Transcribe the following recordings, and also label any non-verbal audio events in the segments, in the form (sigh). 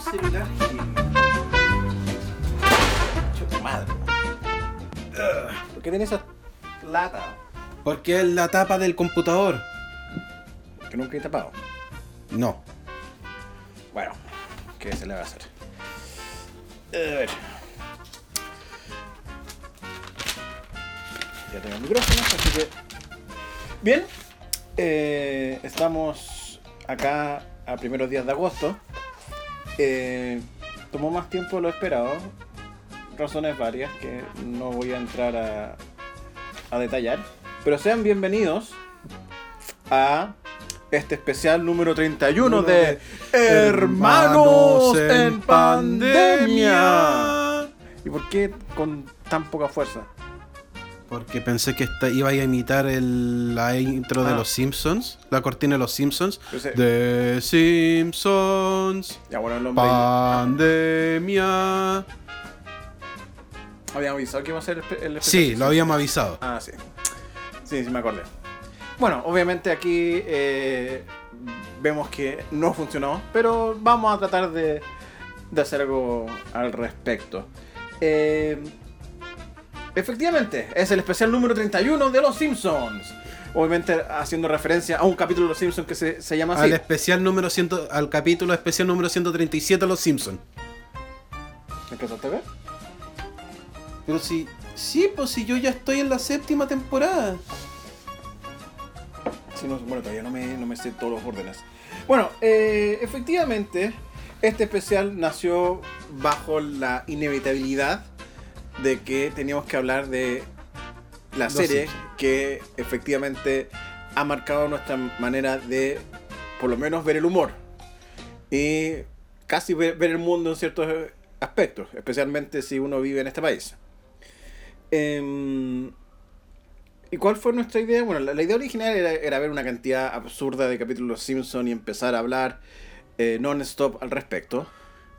celular que. madre. ¿Por qué tiene esa lata? Porque es la tapa del computador. Que nunca he tapado. No. Bueno, ¿qué se le va a hacer? A ver. Ya tengo el micrófono, así que. Bien. eh, estamos acá a primeros días de agosto. Eh, tomó más tiempo de lo esperado. Razones varias que no voy a entrar a, a detallar. Pero sean bienvenidos a este especial número 31 de Hermanos en Pandemia. ¿Y por qué con tan poca fuerza? Porque pensé que esta, iba a imitar el, la intro de Ah. los Simpsons, la cortina de los Simpsons. The Simpsons, Ya bueno, el hombre pandemia. había avisado que iba a ser el, el Sí, lo habíamos avisado. Ah, sí. Sí, sí me acordé. Bueno, obviamente aquí eh, vemos que no funcionó, pero vamos a tratar de, de hacer algo al respecto. Eh, efectivamente, es el especial número 31 de Los Simpsons. Obviamente haciendo referencia a un capítulo de Los Simpsons que se, se llama así. Al especial número 100, al capítulo especial número 137 de los Simpsons. ¿Empezaste a ver? Pero si, sí, pues si yo ya estoy en la séptima temporada. Sí, no, bueno, todavía no me, no me sé todos los órdenes. Bueno, eh, efectivamente, este especial nació bajo la inevitabilidad de que teníamos que hablar de la Los serie Simpsons. que efectivamente ha marcado nuestra manera de, por lo menos, ver el humor. Y casi ver, ver el mundo en ciertos aspectos, especialmente si uno vive en este país. Em, ¿Y cuál fue nuestra idea? Bueno, la, la idea original era, era ver una cantidad absurda de capítulos Simpsons y empezar a hablar eh, non-stop al respecto.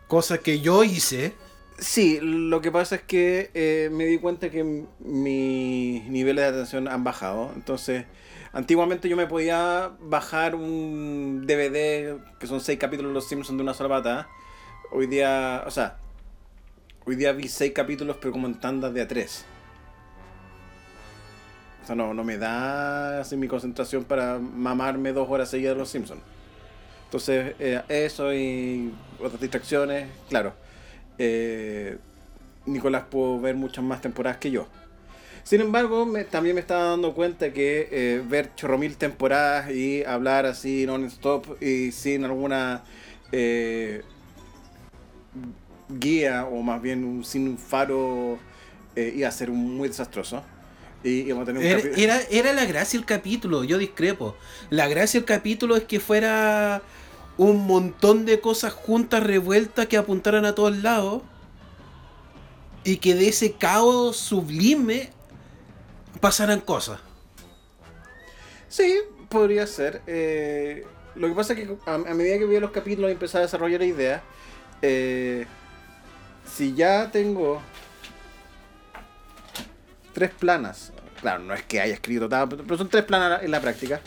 Cosa que yo hice. Sí, lo que pasa es que eh, me di cuenta que mis niveles de atención han bajado. Entonces, antiguamente yo me podía bajar un DVD que son seis capítulos de Los Simpsons de una sola patada. Hoy día, o sea, hoy día vi seis capítulos pero como en tandas de a tres. O sea, no, no me da así mi concentración para mamarme dos horas seguidas de Los Simpsons. Entonces, eh, eso y otras distracciones, claro. Eh, Nicolás pudo ver muchas más temporadas que yo. Sin embargo, me- también me estaba dando cuenta que eh, ver chorro mil temporadas y hablar así non-stop y sin alguna eh, guía o más bien un- sin un faro eh, iba a ser muy desastroso. Y íbamos a tener un Era, capi- era, era la gracia el capítulo, yo discrepo. La gracia del capítulo es que fuera un montón de cosas juntas, revueltas, que apuntaran a todos lados. Y que de ese caos sublime pasaran cosas. Sí, podría ser. Eh, lo que pasa es que a, medida que veía los capítulos y empezaba a desarrollar ideas, eh, si ya tengo tres planas, claro, no es que haya escrito nada, pero son tres planas en la práctica,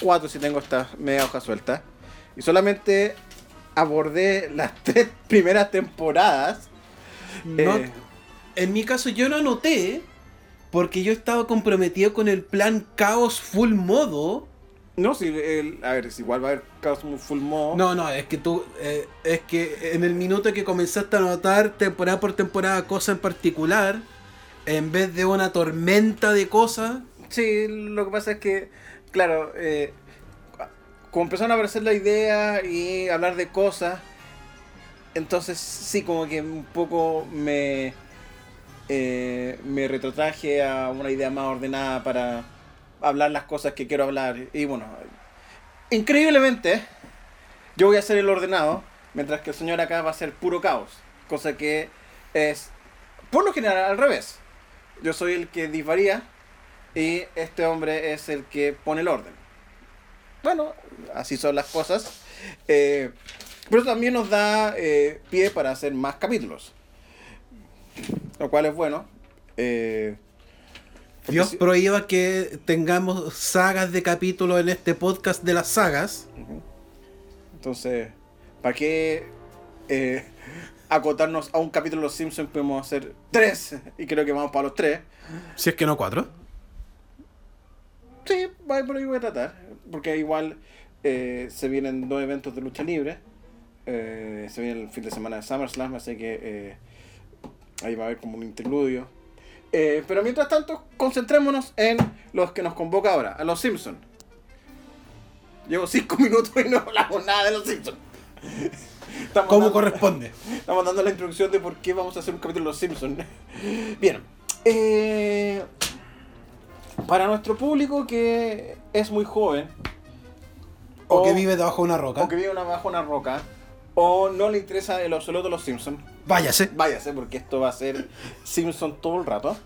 cuatro si tengo esta media hoja suelta, y solamente abordé las (laughs) tres primeras temporadas. No- eh, en mi caso yo no anoté, porque yo estaba comprometido con el plan caos full modo. no, si el- a ver, si igual va a haber caos full modo. No, no, es que tú, eh, es que en el minuto que comenzaste a anotar temporada por temporada cosas en particular, en vez de una tormenta de cosas, Sí, lo que pasa es que, claro, eh, como empezaron a aparecer la idea y hablar de cosas, entonces sí, como que un poco me, eh, me retrotraje a una idea más ordenada para hablar las cosas que quiero hablar. Y bueno, increíblemente, yo voy a ser el ordenado, mientras que el señor acá va a ser puro caos, cosa que es, por lo general, al revés. Yo soy el que disvaría y este hombre es el que pone el orden. Bueno, así son las cosas. Eh, pero también nos da eh, pie para hacer más capítulos. Lo cual es bueno. Eh, Dios si- prohíba que tengamos sagas de capítulos en este podcast de las sagas. Entonces, ¿para qué eh, acotarnos a un capítulo de Los Simpsons, podemos hacer tres. Y creo que vamos para los tres. Si es que no cuatro. Sí, por ahí voy a tratar. Porque igual eh, se vienen dos eventos de lucha libre. Eh, se viene el fin de semana de SummerSlam, así que eh, ahí va a haber como un interludio. Pero mientras tanto, concentrémonos en los que nos convoca ahora, a los Simpsons. Llevo cinco (laughs) minutos y no hablamos nada de los Simpsons. Estamos Como dando- corresponde. Estamos dando la introducción de por qué vamos a hacer un capítulo de los Simpsons. (laughs) Bien. para nuestro público que es muy joven, O que vive debajo de una roca. o que vive una, bajo una roca, o no le interesa el absoluto los Simpsons, Váyase. váyase porque esto va a ser Simpson todo el rato.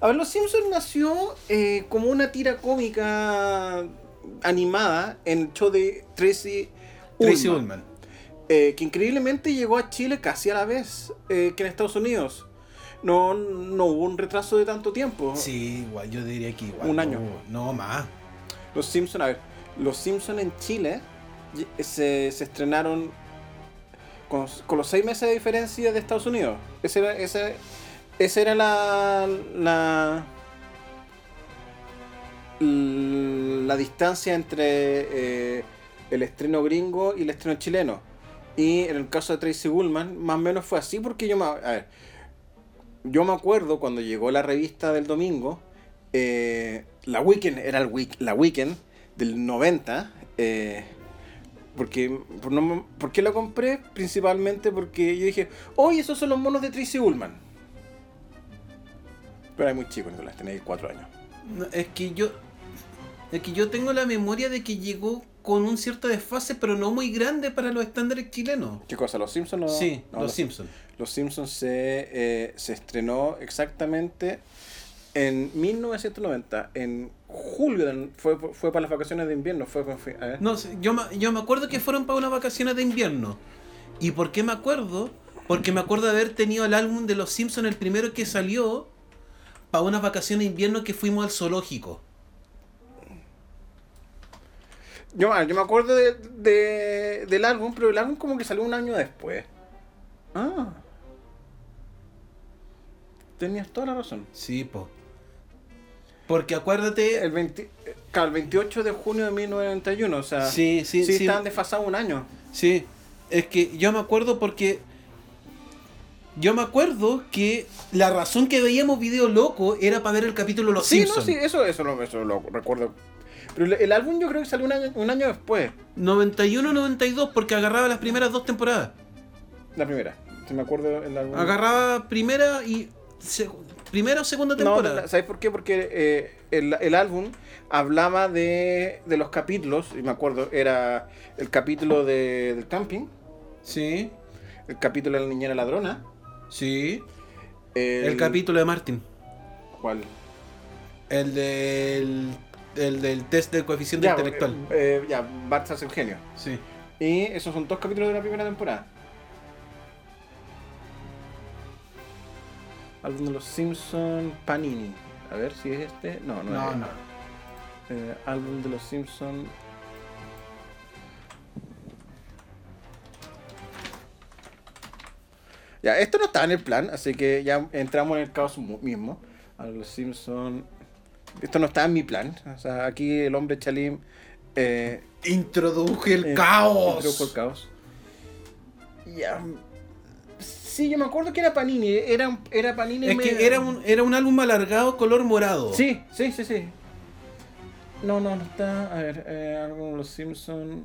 A ver, Los Simpsons nació eh, como una tira cómica animada en el show de Tracy Tracy Ullman. Ullman. Eh, que increíblemente llegó a Chile casi a la vez eh, que en Estados Unidos. No, no hubo un retraso de tanto tiempo. Sí, igual, yo diría que igual. Un no, año. No, más. Los Simpsons, a ver, los Simpsons en Chile y- se, se estrenaron con, con los seis meses de diferencia de Estados Unidos. Ese era, ese, esa era la, la, la distancia entre eh, el estreno gringo y el estreno chileno. Y en el caso de Tracy Ullman, más o menos fue así porque yo me, a ver, yo me acuerdo cuando llegó la revista del domingo, eh, la Weekend era el week, la Weekend del 90. eh, porque, por, no me- ¿Por qué la compré? Principalmente porque yo dije, oye, esos son los monos de Tracy Ullman. Pero era muy chico, Nicolás, tenéis cuatro años. No, es que yo. Es que yo tengo la memoria de que llegó con un cierto desfase, pero no muy grande para los estándares chilenos. ¿Qué cosa? ¿Los Simpsons? No, sí, no, los Simpsons. Los Simpsons se, eh, se estrenó exactamente en 1990, en julio, fue, fue para las vacaciones de invierno. Fue, fue- a ver. No, sé, yo, me- yo me acuerdo que fueron para unas vacaciones de invierno. ¿Y por qué me acuerdo? Porque me acuerdo de haber tenido el álbum de Los Simpsons, el primero que salió, para unas vacaciones de invierno que fuimos al zoológico. Yo, ah, yo me acuerdo de, de- del álbum, pero el álbum como que salió un año después. Ah. Tenías toda la razón. Sí, po. Porque acuérdate. El, 20, eh, claro, el 28 de junio de 1991, o sea, Sí, sí, sí. estaban desfasados un año. Sí, es que yo me acuerdo porque. Yo me acuerdo que la razón que veíamos video loco era para ver el capítulo Los sí, Simpsons. no, sí, eso, eso, lo, eso lo recuerdo. Pero el, el álbum yo creo que salió un año, un año después, 91-92, porque agarraba las primeras dos temporadas. la primera. Si me acuerdo el álbum. Agarraba primera y. primera o segunda No, temporada. la- ¿sabes por qué? Porque eh, el, el álbum hablaba de, de los capítulos, y me acuerdo, era el capítulo de- del camping, Sí, el capítulo de la niñera ladrona, sí. el, El, capítulo de Martin. ¿Cuál? El del. El del test del coeficiente Ya, intelectual. eh, eh, ya, Bart se hace un genio. Sí. Y esos son dos capítulos de la primera temporada. Álbum de los Simpson Panini. A ver si es este. No, no, No, es. no. Eh, álbum de los Simpson. Ya, esto no está en el plan, así que ya entramos en el caos mismo. A los Simpson. Esto no está en mi plan. O sea, aquí el hombre Chalim. Eh, Introduje el eh, caos. introdujo el caos. Ya. Sí, yo me acuerdo que era Panini. Era, era Panini. Es que era un, era un álbum alargado color morado. Sí, sí, sí, sí. No, no, no está. A ver, eh, algo de los Simpsons.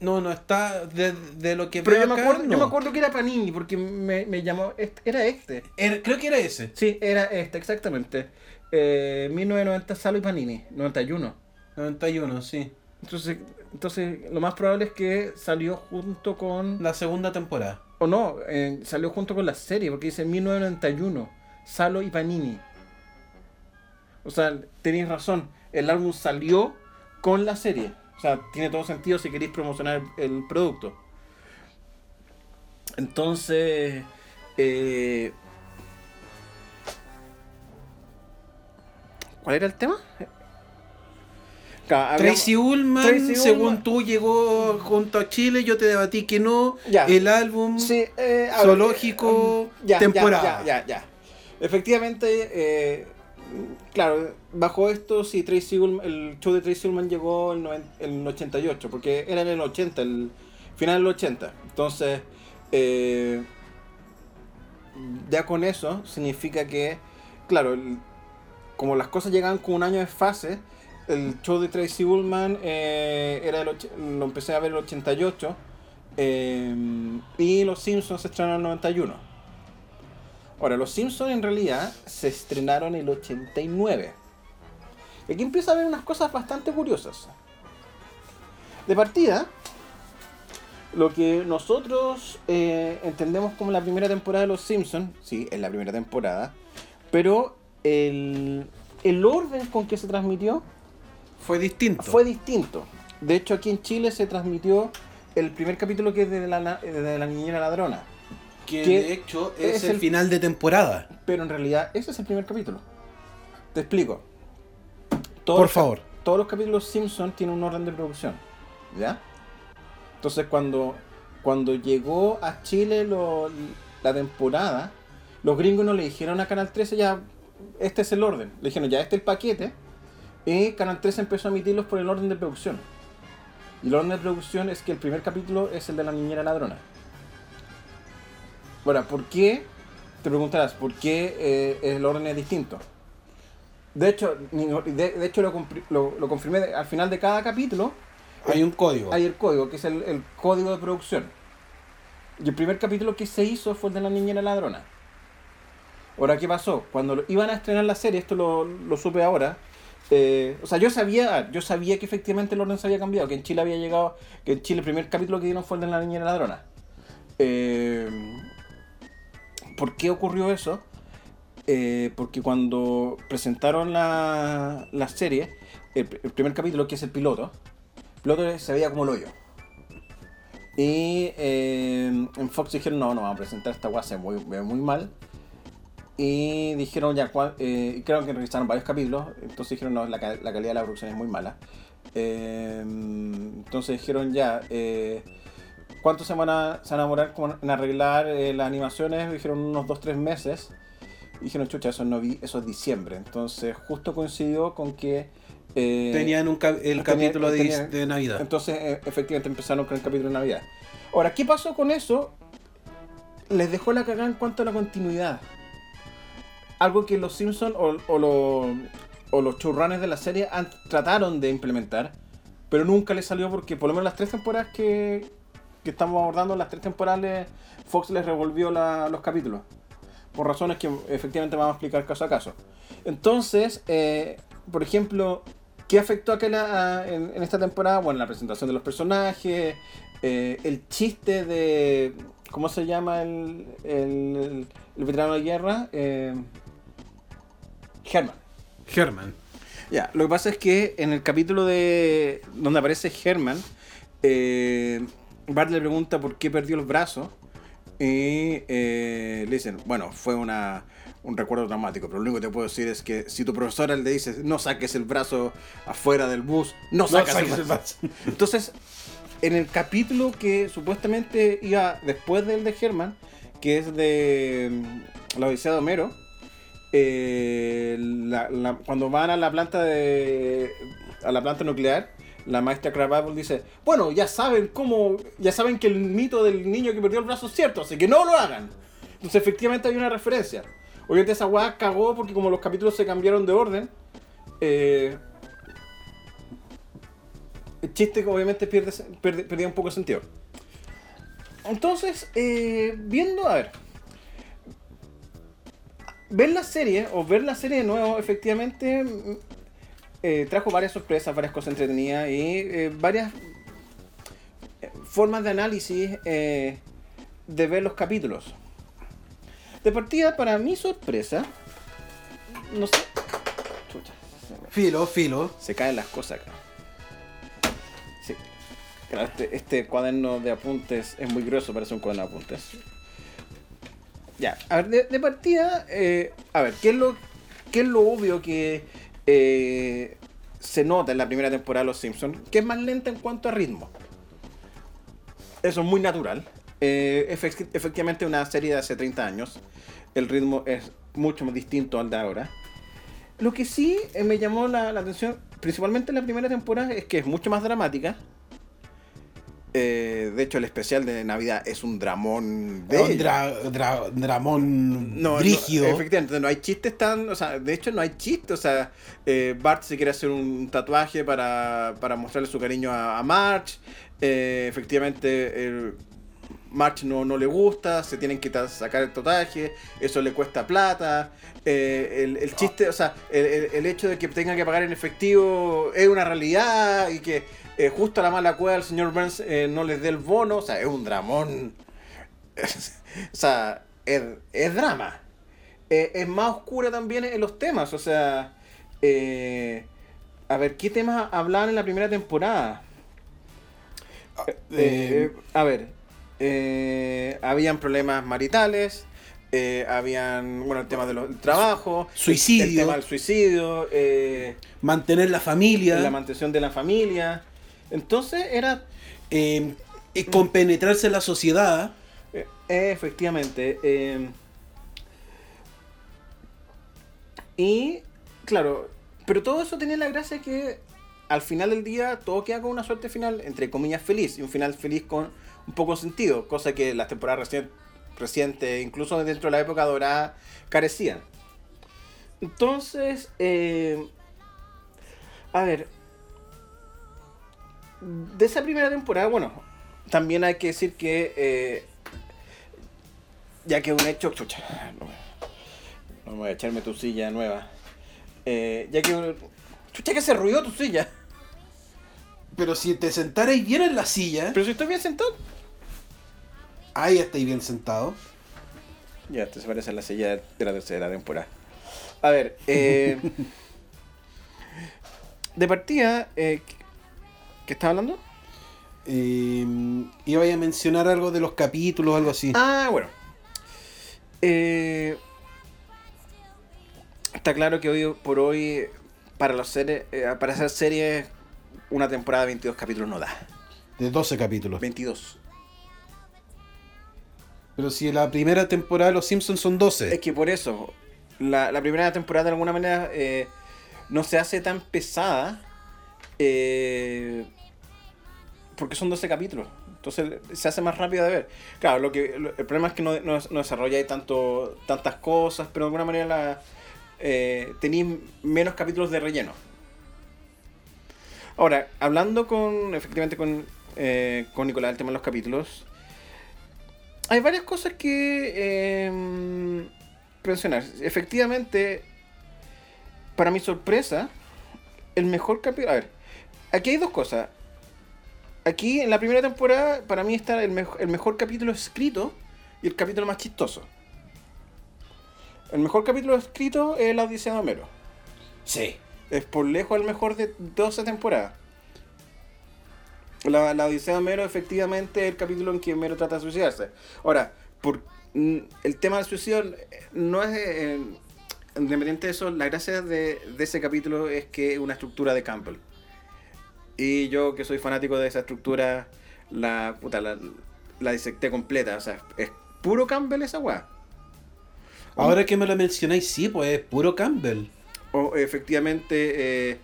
No, no está de, de lo que Pero veo yo me, acá, acuerdo, yo me acuerdo que era Panini porque me, me llamó. este- Era este. Era- creo que era ese. Sí, era este, exactamente. Eh, 1990 Salo y Panini, 91. 91, sí. Entonces, entonces, lo más probable es que salió junto con. La segunda temporada. O no, salió junto con la serie, porque dice 1991, Salo y Panini. O sea, tenéis razón, el álbum salió con la serie. O sea, tiene todo sentido si queréis promocionar el, el producto. Entonces, eh, ¿cuál era el tema? Claro, había- Tracy Ullman, Tracy según Ullman. tú, llegó junto a Chile, yo te debatí que no. Ya. El álbum Sí, eh, zoológico eh, ya, temporada. Ya, ya, ya. Efectivamente, eh, claro, bajo esto, sí, Tracy Ullman, el show de Tracy Ullman llegó en el 88, porque era en el 80, el final del 80. Entonces, ya con eso significa que, claro, el- como las cosas llegaban con un año de fase, el show de Tracy Ullman eh, era el lo empecé a ver el 88 eh, y Los Simpsons se estrenaron en el 91. Ahora, Los Simpsons en realidad se estrenaron en el 89. Y aquí empieza a haber unas cosas bastante curiosas. De partida, lo que nosotros eh, entendemos como la primera temporada de Los Simpsons, sí, es la primera temporada, pero el, el orden con que se transmitió Fue distinto. fue distinto. De hecho, aquí en Chile se transmitió el primer capítulo que es de la, de la niñera ladrona. que que de hecho es, es el, el- final de temporada. Pero en realidad ese es el primer capítulo. Te explico. Todos Por favor. Todos los capítulos Simpson tienen un orden de producción. ¿Ya? Entonces cuando, cuando llegó a Chile lo- la temporada, los gringos no le dijeron a Canal 13 ya, este es el orden. Le dijeron ya, este es el paquete. Y Canal 13 empezó a emitirlos por el orden de producción. Y el orden de producción es que el primer capítulo es el de la niñera ladrona. Ahora, ¿por qué? Te preguntarás, ¿por qué eh, el orden es distinto? De hecho, de, de hecho lo, lo- lo confirmé al final de cada capítulo. Hay un código. Hay el código, que es el, el código de producción. Y el primer capítulo que se hizo fue el de la niñera ladrona. Ahora, ¿qué pasó? Cuando iban a estrenar la serie, esto lo, lo supe ahora. Eh, o sea, yo sabía, yo sabía que efectivamente el orden se había cambiado, que en Chile había llegado, que en Chile el primer capítulo que dieron fue el de la niñera ladrona. Eh, ¿Por qué ocurrió eso? Eh, porque cuando presentaron la, la serie, el, primer capítulo, que es el piloto, piloto se veía como el hoyo. Y en Fox dijeron, no, no, vamos a presentar esta guasa muy, muy mal. Y dijeron ya, cuál- eh, creo que revisaron varios capítulos, entonces dijeron, no, la, ca- la calidad de la producción es muy mala. Eh, entonces dijeron ya, eh, ¿cuánto se van a, se van a demorar como en arreglar eh, las animaciones? Dijeron unos 2-3 meses. Y dijeron, chucha, eso, no vi, eso es diciembre. Entonces justo coincidió con que... Tenían un ca- el tenía- capítulo de, tenía- de Navidad. entonces, eh, efectivamente, empezaron con el capítulo de Navidad. Ahora, ¿qué pasó con eso? Les dejó la cagada en cuanto a la continuidad. Algo que los Simpsons o, o, lo- o los showrunners de la serie trataron de implementar, pero nunca les salió porque por lo menos las tres temporadas que, que estamos abordando, las tres temporadas, le- Fox les revolvió la- los capítulos. Por razones que efectivamente vamos a explicar caso a caso. Entonces, eh, por ejemplo, ¿qué afectó a, Kela- a- en, en esta temporada? Bueno, la presentación de los personajes, eh, el chiste de. ¿Cómo se llama el, el, el veterano de guerra? Eh, Herman. Herman. Ya, lo que pasa es que en el capítulo de donde aparece Herman, eh, Bart le pregunta por qué perdió el brazo y eh, le dicen, bueno, fue una, un recuerdo traumático, pero lo único que te puedo decir es que si tu profesora le dice, no saques el brazo afuera del bus, no sacas el saques el brazo. (laughs) Entonces, en el capítulo que supuestamente iba después del de Herman, que es de mm, la Odisea de Homero, eh, cuando van a la planta de a la planta nuclear, la maestra Crabapple dice, bueno, ya saben cómo, ya saben que el mito del niño que perdió el brazo es cierto, así que no lo hagan. Entonces efectivamente hay una referencia. Obviamente esa weá cagó porque como los capítulos se cambiaron de orden, eh, el chiste obviamente pierde, pierde- perdía un poco de sentido. Entonces, eh, viendo, a ver, ver la serie o ver la serie de nuevo, efectivamente, eh, trajo varias sorpresas, varias cosas entretenidas y eh, varias eh, formas de análisis eh, de ver los capítulos. De partida, para mi sorpresa, no sé. Chucha, Filo, filo. se caen las cosas acá. Sí. Claro, este, este cuaderno de apuntes es muy grueso para ser un cuaderno de apuntes. Ya, a ver, de, de partida, eh, a ver, ¿qué es lo, qué es lo obvio que eh, se nota en la primera temporada de Los Simpsons, que es más lenta en cuanto a ritmo. Eso es muy natural. Eh, efect- efectivamente una serie de hace 30 años. El ritmo es mucho más distinto al de ahora. Lo que sí eh, me llamó la, la atención, principalmente en la primera temporada, es que es mucho más dramática. Eh, de hecho, el especial de Navidad es un dramón de un ella. dra- dra- dramón No, no, brígido. efectivamente, no hay chistes tan. O sea, de hecho, no hay chistes. O sea, eh, Bart se quiere hacer un tatuaje para, para mostrarle su cariño a, a Marge. Eh, efectivamente, el- Marge no, no le gusta, se tienen que sacar el tatuaje, eso le cuesta plata. eh, el, el chiste, o sea, el, el- el hecho de que tenga que pagar en efectivo es una realidad y que eh, justo a la mala cueva el señor Burns eh, no les dé el bono, o sea, es un dramón. (laughs) o sea, es, es drama. Eh, es más oscura también en los temas, o sea, eh, a ver, ¿qué temas hablaban en la primera temporada? Eh, a ver, habían problemas maritales, eh, habían, bueno, el tema del trabajo, Suicidio. el tema del suicidio, eh, mantener la familia. la mantención de la familia. Entonces era, eh, eh, compenetrarse en la sociedad. eh, efectivamente, eh, y claro, pero todo eso tenía la gracia que al final del día todo queda con una suerte final, entre comillas, feliz, y un final feliz con un poco de sentido, cosa que las temporadas recien- recientes, incluso dentro de la época dorada, carecían. Entonces, eh, a ver, de esa primera temporada, bueno, también hay que decir que, eh, ya que un hecho, chucha, no, no voy a echarme tu silla nueva, Eh, ya que, un- chucha, que se ruido tu silla, Pero si te sentarais bien en la silla, pero si estoy bien sentado. ahí estáis bien sentado. Ya, te se parece a la silla de la tercera temporada. A ver, eh, (laughs) de partida, eh, ¿qué estaba hablando? Eh, iba a mencionar algo de los capítulos, algo así. Ah, bueno. Eh, está claro que hoy por hoy, para, los series, eh, para hacer series, una temporada de 22 capítulos no da. De 12 capítulos. 22. Pero si la primera temporada de Los Simpsons son 12. Es que por eso, la, la primera temporada de alguna manera eh, no se hace tan pesada. eh, porque son 12 capítulos. Entonces se hace más rápido de ver. Claro, lo que, el problema es que no, no, no desarrolláis tanto, tantas cosas, pero de alguna manera la, eh, tenéis menos capítulos de relleno. Ahora, hablando con, efectivamente con, eh, con Nicolás, el tema de los capítulos, hay varias cosas que eh, mencionar. Efectivamente, para mi sorpresa, el mejor capítulo... A ver, aquí hay dos cosas. Aquí en la primera temporada, para mí está el, mejo- el mejor capítulo escrito y el capítulo más chistoso. El mejor capítulo escrito es la Odisea de Homero. Sí. Es por lejos el mejor de 12 temporadas. La, la Odisea de Homero efectivamente es el capítulo en que Homero trata de suicidarse. Ahora, por, mm, el tema del suicidio eh, no es... eh, independiente de eso, la gracia de, de ese capítulo es que es una estructura de Campbell. Y yo que soy fanático de esa estructura, la, puta, la, la disecté completa. O sea, es puro Campbell esa weá. Ahora que me lo mencionáis, sí, pues es puro Campbell. O efectivamente, eh,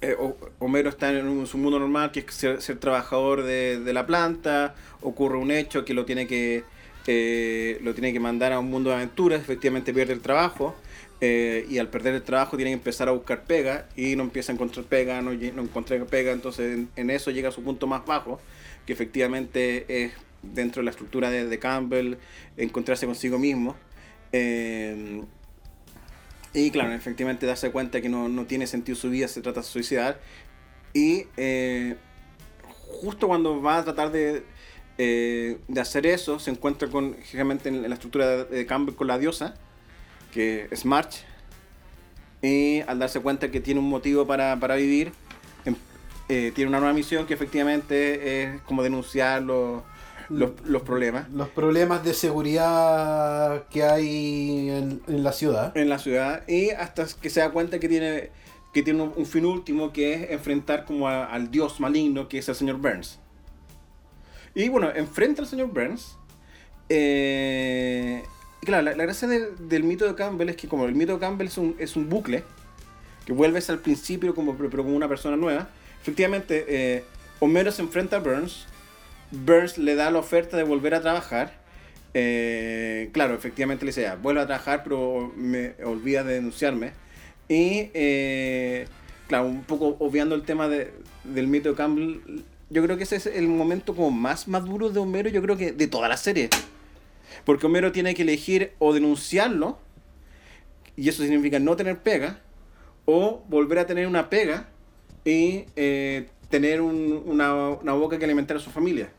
eh, O- Homero está en un- su mundo normal, que es ser, ser trabajador de, de la planta. Ocurre un hecho que lo tiene que eh, lo tiene que mandar a un mundo de aventuras. Efectivamente pierde el trabajo. Eh, y al perder el trabajo tiene que empezar a buscar pega. Y no empieza a encontrar pega, no, no encuentra pega. Entonces en, eso llega a su punto más bajo. Que efectivamente es dentro de la estructura de, Campbell encontrarse consigo mismo. Eh, y claro, efectivamente darse cuenta que no, no tiene sentido su vida, se trata de suicidar. Y eh, justo cuando va a tratar de, de hacer eso, se encuentra con, generalmente en la estructura de Campbell con la diosa, que es March. Y al darse cuenta que tiene un motivo para, para vivir, em- eh, tiene una nueva misión que efectivamente es como denunciar los, los, los problemas Los problemas de seguridad que hay en, en la ciudad. en la ciudad y hasta que se da cuenta que tiene que tiene un, un fin último que es enfrentar como a- al dios maligno que es el señor Burns. Y bueno, enfrenta al señor Burns. eh, claro, la, gracia del, mito de Campbell es que como el mito de Campbell es un, es un bucle, que vuelves al principio como, pero como una persona nueva, efectivamente eh, Homero se enfrenta a Burns, Burns le da la oferta de volver a trabajar, eh, claro, efectivamente le dice, ya, vuelve a trabajar, pero me olvida de denunciarme. Y, eh, claro, un poco obviando el tema de- del mito de Campbell, yo creo que ese es el momento como más maduro de Homero, yo creo que de toda la serie. Porque Homero tiene que elegir o denunciarlo, y eso significa no tener pega, o volver a tener una pega y eh, tener un- una, una boca que alimentar a su familia.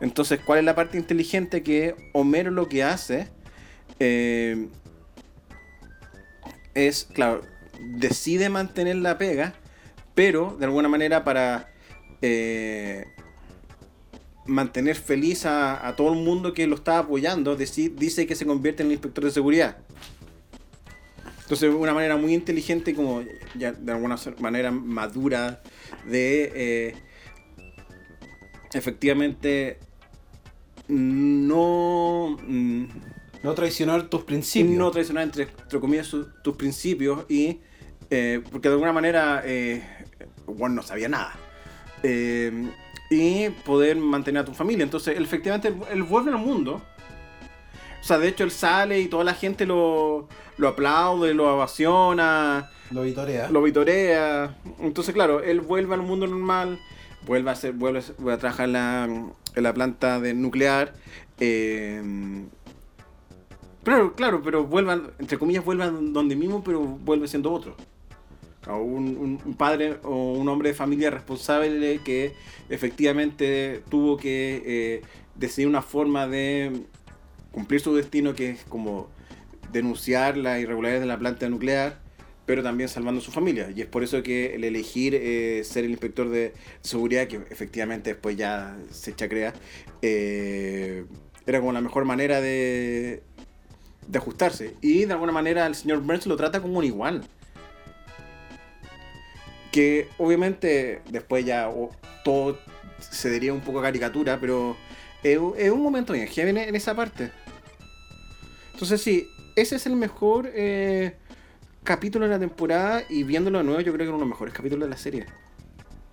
Entonces, ¿cuál es la parte inteligente que Homero lo que hace? Eh, es, claro, decide mantener la pega, pero de alguna manera para eh, mantener feliz a, a todo el mundo que lo está apoyando, dice que se convierte en el inspector de seguridad. Entonces, una manera muy inteligente, como ya de alguna manera madura, de eh, efectivamente no, mm, No traicionar tus principios. no traicionar entre, entre comillas su- tus principios y eh, porque de alguna manera eh, Juan no sabía nada Eh, y poder mantener a tu familia entonces él, efectivamente él, él vuelve al mundo o sea de hecho él sale y toda la gente lo, lo aplaude lo ovaciona Lo vitorea. lo vitorea. Entonces, claro, él vuelve al mundo normal, vuelve a, hacer, vuelve, a- vuelve a trabajar en la, en la planta de nuclear. eh, pero, claro, pero vuelve, entre comillas, vuelve a donde mismo, pero vuelve siendo otro. A un, padre o un hombre de familia responsable que efectivamente tuvo que eh, decidir una forma de cumplir su destino, que es como denunciar las irregularidades de la planta nuclear, pero también salvando a su familia. Y es por eso que el elegir eh, ser el inspector de seguridad, que efectivamente después ya se chacrea, eh, era como la mejor manera de, de ajustarse. Y de alguna manera el señor Burns lo trata como un igual. Que obviamente después ya todo se diría un poco a caricatura, pero es, un momento bien heavy en, esa parte. Entonces sí, ese es el mejor eh, capítulo de la temporada y viéndolo de nuevo yo creo que es uno de los mejores capítulos de la serie.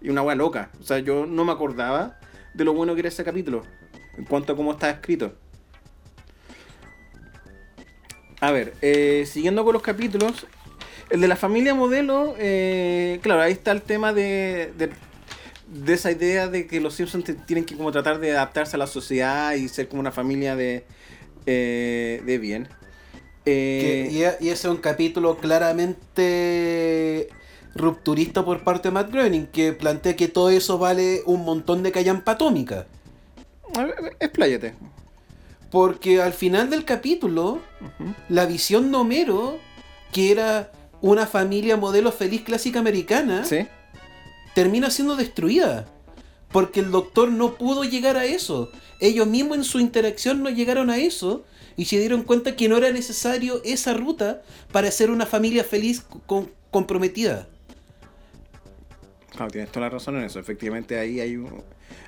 Y una hueá loca. O sea, yo no me acordaba de lo bueno que era ese capítulo. En cuanto a cómo está escrito. A ver, eh, siguiendo con los capítulos. El de la familia modelo, eh, claro, ahí está el tema de, de, de esa idea de que los Simpsons tienen que como tratar de adaptarse a la sociedad y ser como una familia de, eh, de bien. Que- Eh, y, y ese es un capítulo claramente rupturista por parte de Matt Groening, que plantea que todo eso vale un montón de callampa atómica. expláyate. Porque al final del capítulo, la visión de Homero, que era una familia modelo feliz clásica americana, Sí. termina siendo destruida. Porque el doctor no pudo llegar a eso. Ellos mismos en su interacción no llegaron a eso y se dieron cuenta que no era necesario esa ruta para ser una familia feliz con- comprometida. Claro, tienes toda la razón en eso. Efectivamente, ahí hay, un-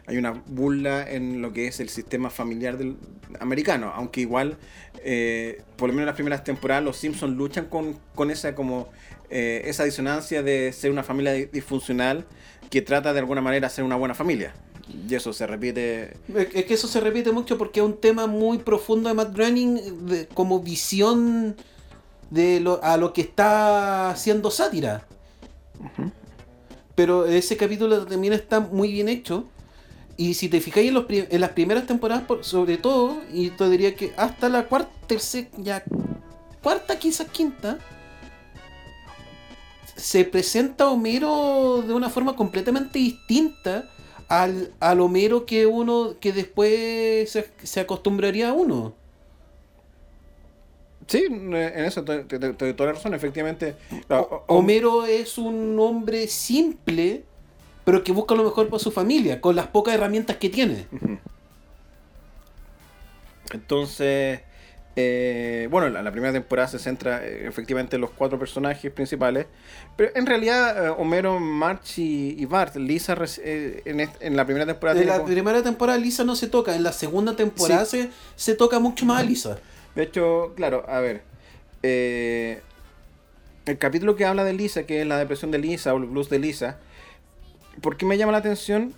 hay una burla en lo que es el sistema familiar del americano. Aunque igual, eh, por lo menos en las primeras temporadas, los Simpsons luchan con, con esa como eh, esa disonancia de ser una familia di- disfuncional que trata de alguna manera ser una buena familia. Y eso se repite. Es que eso se repite mucho porque es un tema muy profundo de Matt Groening de- como visión de lo, a lo que está haciendo sátira. Pero ese capítulo también está muy bien hecho. Y si te fijáis en, los en las primeras temporadas, por- sobre todo, y te diría que hasta la cuarta, tercera, ya cuarta, quizás quinta, se presenta Homero de una forma completamente distinta al, al Homero que uno que después se, se acostumbraría a uno. Sí, en eso te, te- te- te doy toda la razón. Efectivamente, claro, Homero es un hombre simple, pero que busca lo mejor para su familia, con las pocas herramientas que tiene. Entonces, Eh, bueno, la, la primera temporada se centra eh, efectivamente en los cuatro personajes principales, pero en realidad eh, Homero, March y, y Bart, Lisa en, la primera temporada... En la como- primera temporada Lisa no se toca, en la segunda temporada se, se toca mucho más a Lisa. De hecho, claro, a ver. el capítulo que habla de Lisa, que es la depresión de Lisa o el blues de Lisa, ¿por qué me llama la atención?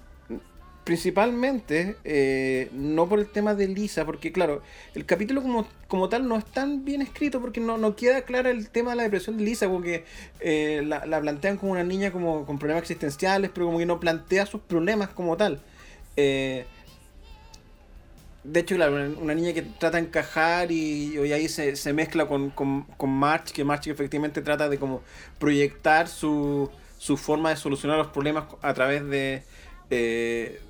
Principalmente, eh, no por el tema de Lisa, porque claro, el capítulo como, como tal no es tan bien escrito porque no, no queda clara el tema de la depresión de Lisa, porque eh, la, la plantean como una niña como con problemas existenciales, pero como que no plantea sus problemas como tal. Eh, de hecho, claro, una, una niña que trata de encajar y, y ahí se, se mezcla con, con, con March, que March efectivamente trata de como proyectar su, su forma de solucionar los problemas a través de, eh,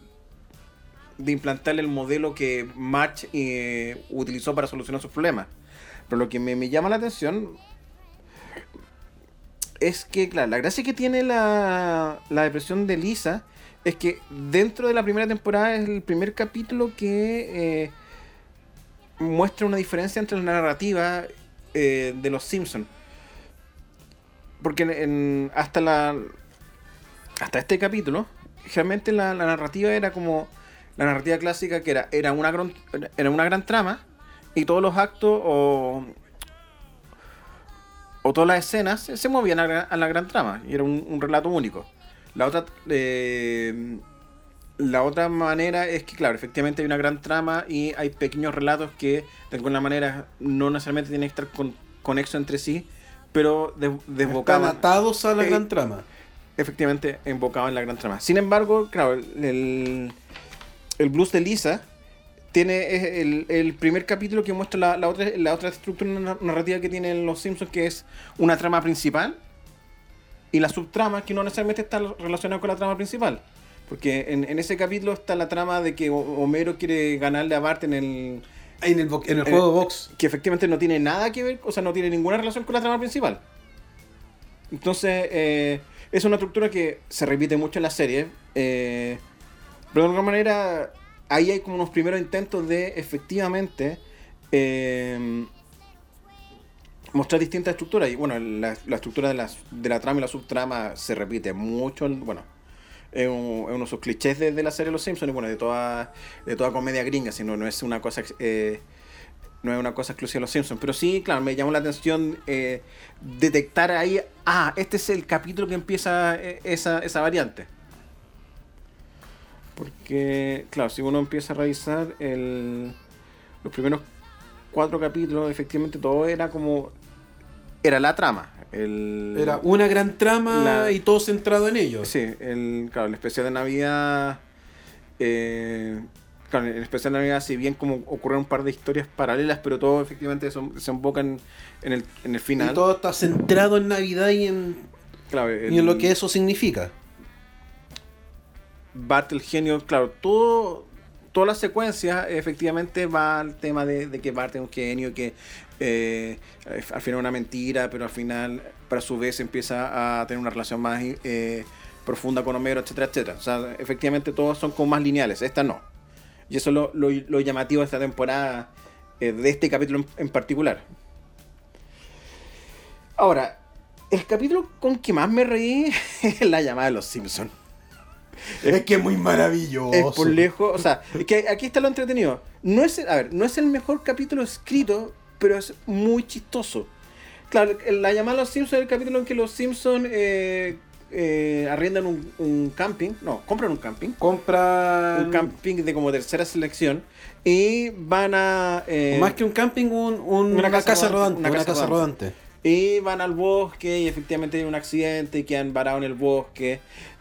de implantarle el modelo que March eh, utilizó para solucionar sus problemas. Pero lo que me, me llama la atención es que, claro, la gracia que tiene la, la depresión de Lisa es que dentro de la primera temporada es el primer capítulo que eh, muestra una diferencia entre la narrativa eh, de los Simpsons. Porque en- hasta la hasta este capítulo, realmente la, la narrativa era como la narrativa clásica que era, era una gran, era una gran trama y todos los actos o, o todas las escenas se, movían a, la a la gran trama y era un, un relato único. La otra, eh, la otra manera es que, claro, efectivamente hay una gran trama y hay pequeños relatos que de alguna manera no necesariamente tienen que estar con, conexos entre sí, pero de- Están desbocaban atados a la Eh, gran trama. efectivamente embocado en la gran trama. Sin embargo, claro, el, el blues de Lisa tiene es el, el primer capítulo que muestra la, la otra, la otra estructura na- narrativa que tienen los Simpsons, que es una trama principal y la subtrama que no necesariamente está relacionada con la trama principal. Porque en, en ese capítulo está la trama de que Ho- Homero quiere ganarle a Bart en el... En el, bo- en el eh, juego de box. que efectivamente no tiene nada que ver, o sea, no tiene ninguna relación con la trama principal. Entonces, eh, es una estructura que se repite mucho en la serie, eh, pero de alguna manera ahí hay como unos primeros intentos de efectivamente eh, mostrar distintas estructuras. Y bueno, la, la estructura de, las, de la trama y la subtrama se repite mucho, en- bueno. Es, un- es uno de sus clichés de, la serie Los Simpsons y bueno, de toda, de toda comedia gringa, sino no es una cosa eh, no es una cosa exclusiva de los Simpsons. Pero sí, claro, me llamó la atención eh, detectar ahí, ah, este es el capítulo que empieza eh, esa, esa variante. Porque, claro, si uno empieza a revisar el, los primeros cuatro capítulos, efectivamente todo era como... Era la trama. El, Era una gran trama La- y todo centrado en ello. Sí, el, claro, el especial de Navidad. Eh, claro, el especial de Navidad, si bien como ocurren un par de historias paralelas, pero todo efectivamente son- se enfoca en, en el, en el final. Y todo está centrado en Navidad y en, Claro, y en lo que eso significa. Bart el genio, claro, todo, toda la secuencia efectivamente va al tema de, que Bart es un genio, que eh, al final es una mentira, pero al final, para su vez, empieza a tener una relación más eh, profunda con Homero, etcétera, etcétera. O sea, efectivamente todos son como más lineales, esta no. Y eso es lo llamativo de esta temporada, eh, de este capítulo en, en particular. Ahora, el capítulo con que más me reí (laughs) es la llamada de los Simpsons. Es que es muy maravilloso. Es por lejos, o sea, es que aquí está lo entretenido. No es, a ver, no es el mejor capítulo escrito, pero es muy chistoso. Claro, la llamada los Simpsons es el capítulo en que los Simpsons eh, eh, arriendan un, un camping, no, compran un camping, Compra. un camping de como tercera selección y van a eh, Más que un camping, un, un- una, casa, rodante. Una, casa, rodante. y van al bosque y efectivamente hay un accidente y quedan varados en el bosque.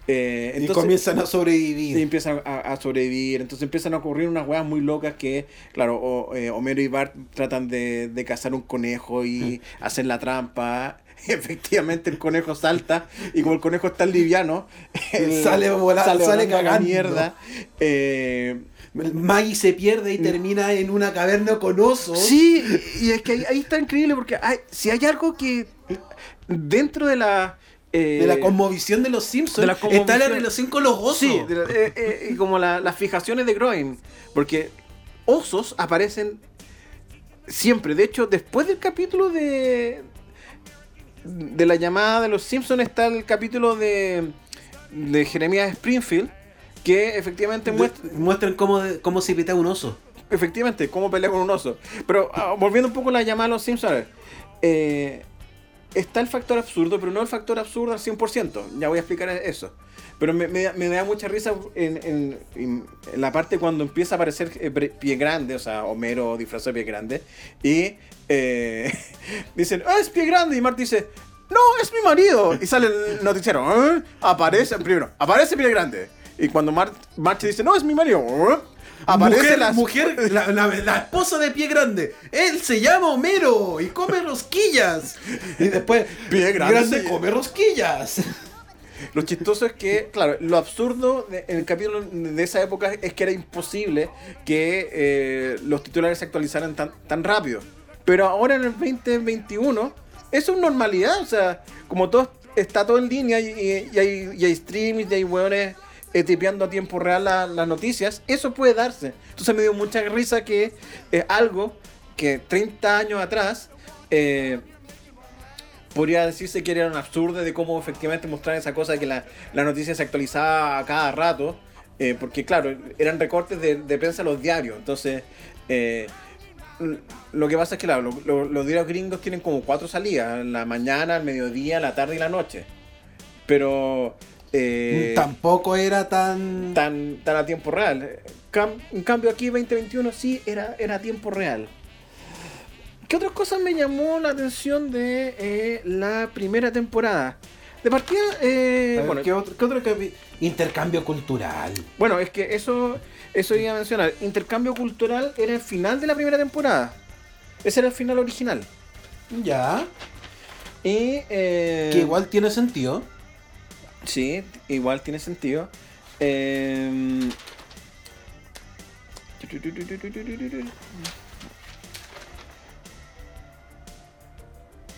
Eh, y comienzan a y sobrevivir. empiezan a, a sobrevivir. Entonces empiezan a ocurrir unas weas muy locas que, claro, o- eh, Homero y Bart tratan de, de cazar un conejo y hacen la trampa. (laughs) Efectivamente el conejo salta y como el conejo es tan liviano, (laughs) el- (laughs) Sale volando, sale la cagando. mierda. Eh, Maggie se pierde y termina en una caverna con osos. sí, y es que ahí, ahí está increíble porque hay, si hay algo que dentro de la... eh, De la conmovisión de los Simpsons. de la Está la relación con los osos. Sí, de la- eh, eh, y como la- las fijaciones de Groin. Porque osos aparecen siempre. De hecho, después del capítulo de. De la llamada de los Simpsons está el capítulo de. De Jeremías Springfield. Que efectivamente muestra. Muestran cómo, cómo se pitea un oso. Efectivamente, cómo pelea con un oso. Pero ah, volviendo un poco a la llamada de los Simpsons. eh, está el factor absurdo, pero no el factor absurdo al 100%. Ya voy a explicar eso. Pero me, me da- mucha risa en, en- la parte cuando empieza a aparecer eh, Pie Grande, o sea, Homero disfrazado de Pie Grande. Y eh, (laughs) dicen, ¡Ah, es Pie Grande! Y Marty dice, ¡No, es mi marido! Y sale el noticiero, "¿Eh?". Aparece, primero, aparece Pie Grande. Y cuando Mar Marty dice, ¡No, es mi marido! "¿Eh?". Aparece mujer, la mujer, la, la- la esposa de pie grande. Él se llama Homero y come rosquillas. Y después, Pie grande, come rosquillas. Lo chistoso es que, claro, lo absurdo de- en el capítulo de esa época es que era imposible que eh, los titulares se actualizaran tan, tan rápido. Pero ahora en el 2021, eso es normalidad. O sea, como todo está todo en línea y, y- y hay, y hay streaming y hay hueones eh, a tiempo real la- las noticias, eso puede darse. Entonces me dio mucha risa que eh, algo que 30 años atrás eh, podría decirse que era un absurdo de cómo efectivamente mostrar esa cosa de que la, noticia se actualizaba a cada rato. eh, porque claro, eran recortes de, de prensa los diarios. Entonces, eh, lo que pasa es que los diarios gringos tienen como cuatro salidas. La mañana, el mediodía, la tarde y la noche. Pero... eh, Tampoco era tan. tan, tan a tiempo real. Cam- en cambio aquí 2021 sí era, era a tiempo real. ¿Qué otras cosas me llamó la atención de eh, la primera temporada? De partida, eh, ver, bueno, ¿qué otro, qué otro capi- Intercambio cultural. bueno, es que eso, eso iba a mencionar. Intercambio cultural era el final de la primera temporada. Ese era el final original. Ya. Y, eh, Que igual tiene sentido. Sí, igual tiene sentido. Eh,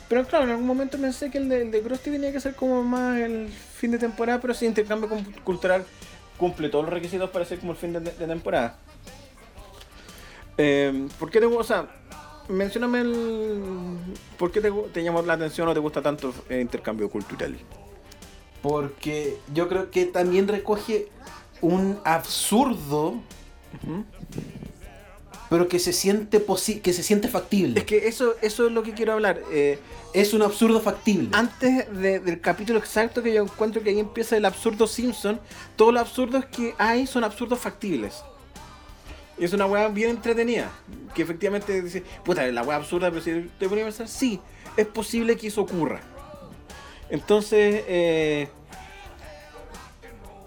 Pero claro, en algún momento pensé que el de, el Krusty tenía que ser como más el fin de temporada, pero sí, intercambio cultural cumple todos los requisitos para ser como el fin de, temporada. Eh, ¿Por qué te o sea, mencióname el... ¿Por qué te, te llamó la atención o te gusta tanto el intercambio cultural? Porque yo creo que también recoge un absurdo, pero que se siente posi- que se siente factible. Es que eso, eso es lo que quiero hablar. Eh, es un absurdo factible. antes de- del capítulo exacto que yo encuentro que ahí empieza el absurdo Simpson, todos los absurdos que hay son absurdos factibles. Es una weá bien entretenida. Que efectivamente dice, puta, la weá absurda, pero si te pones a pensar, sí, es posible que eso ocurra. Entonces, eh,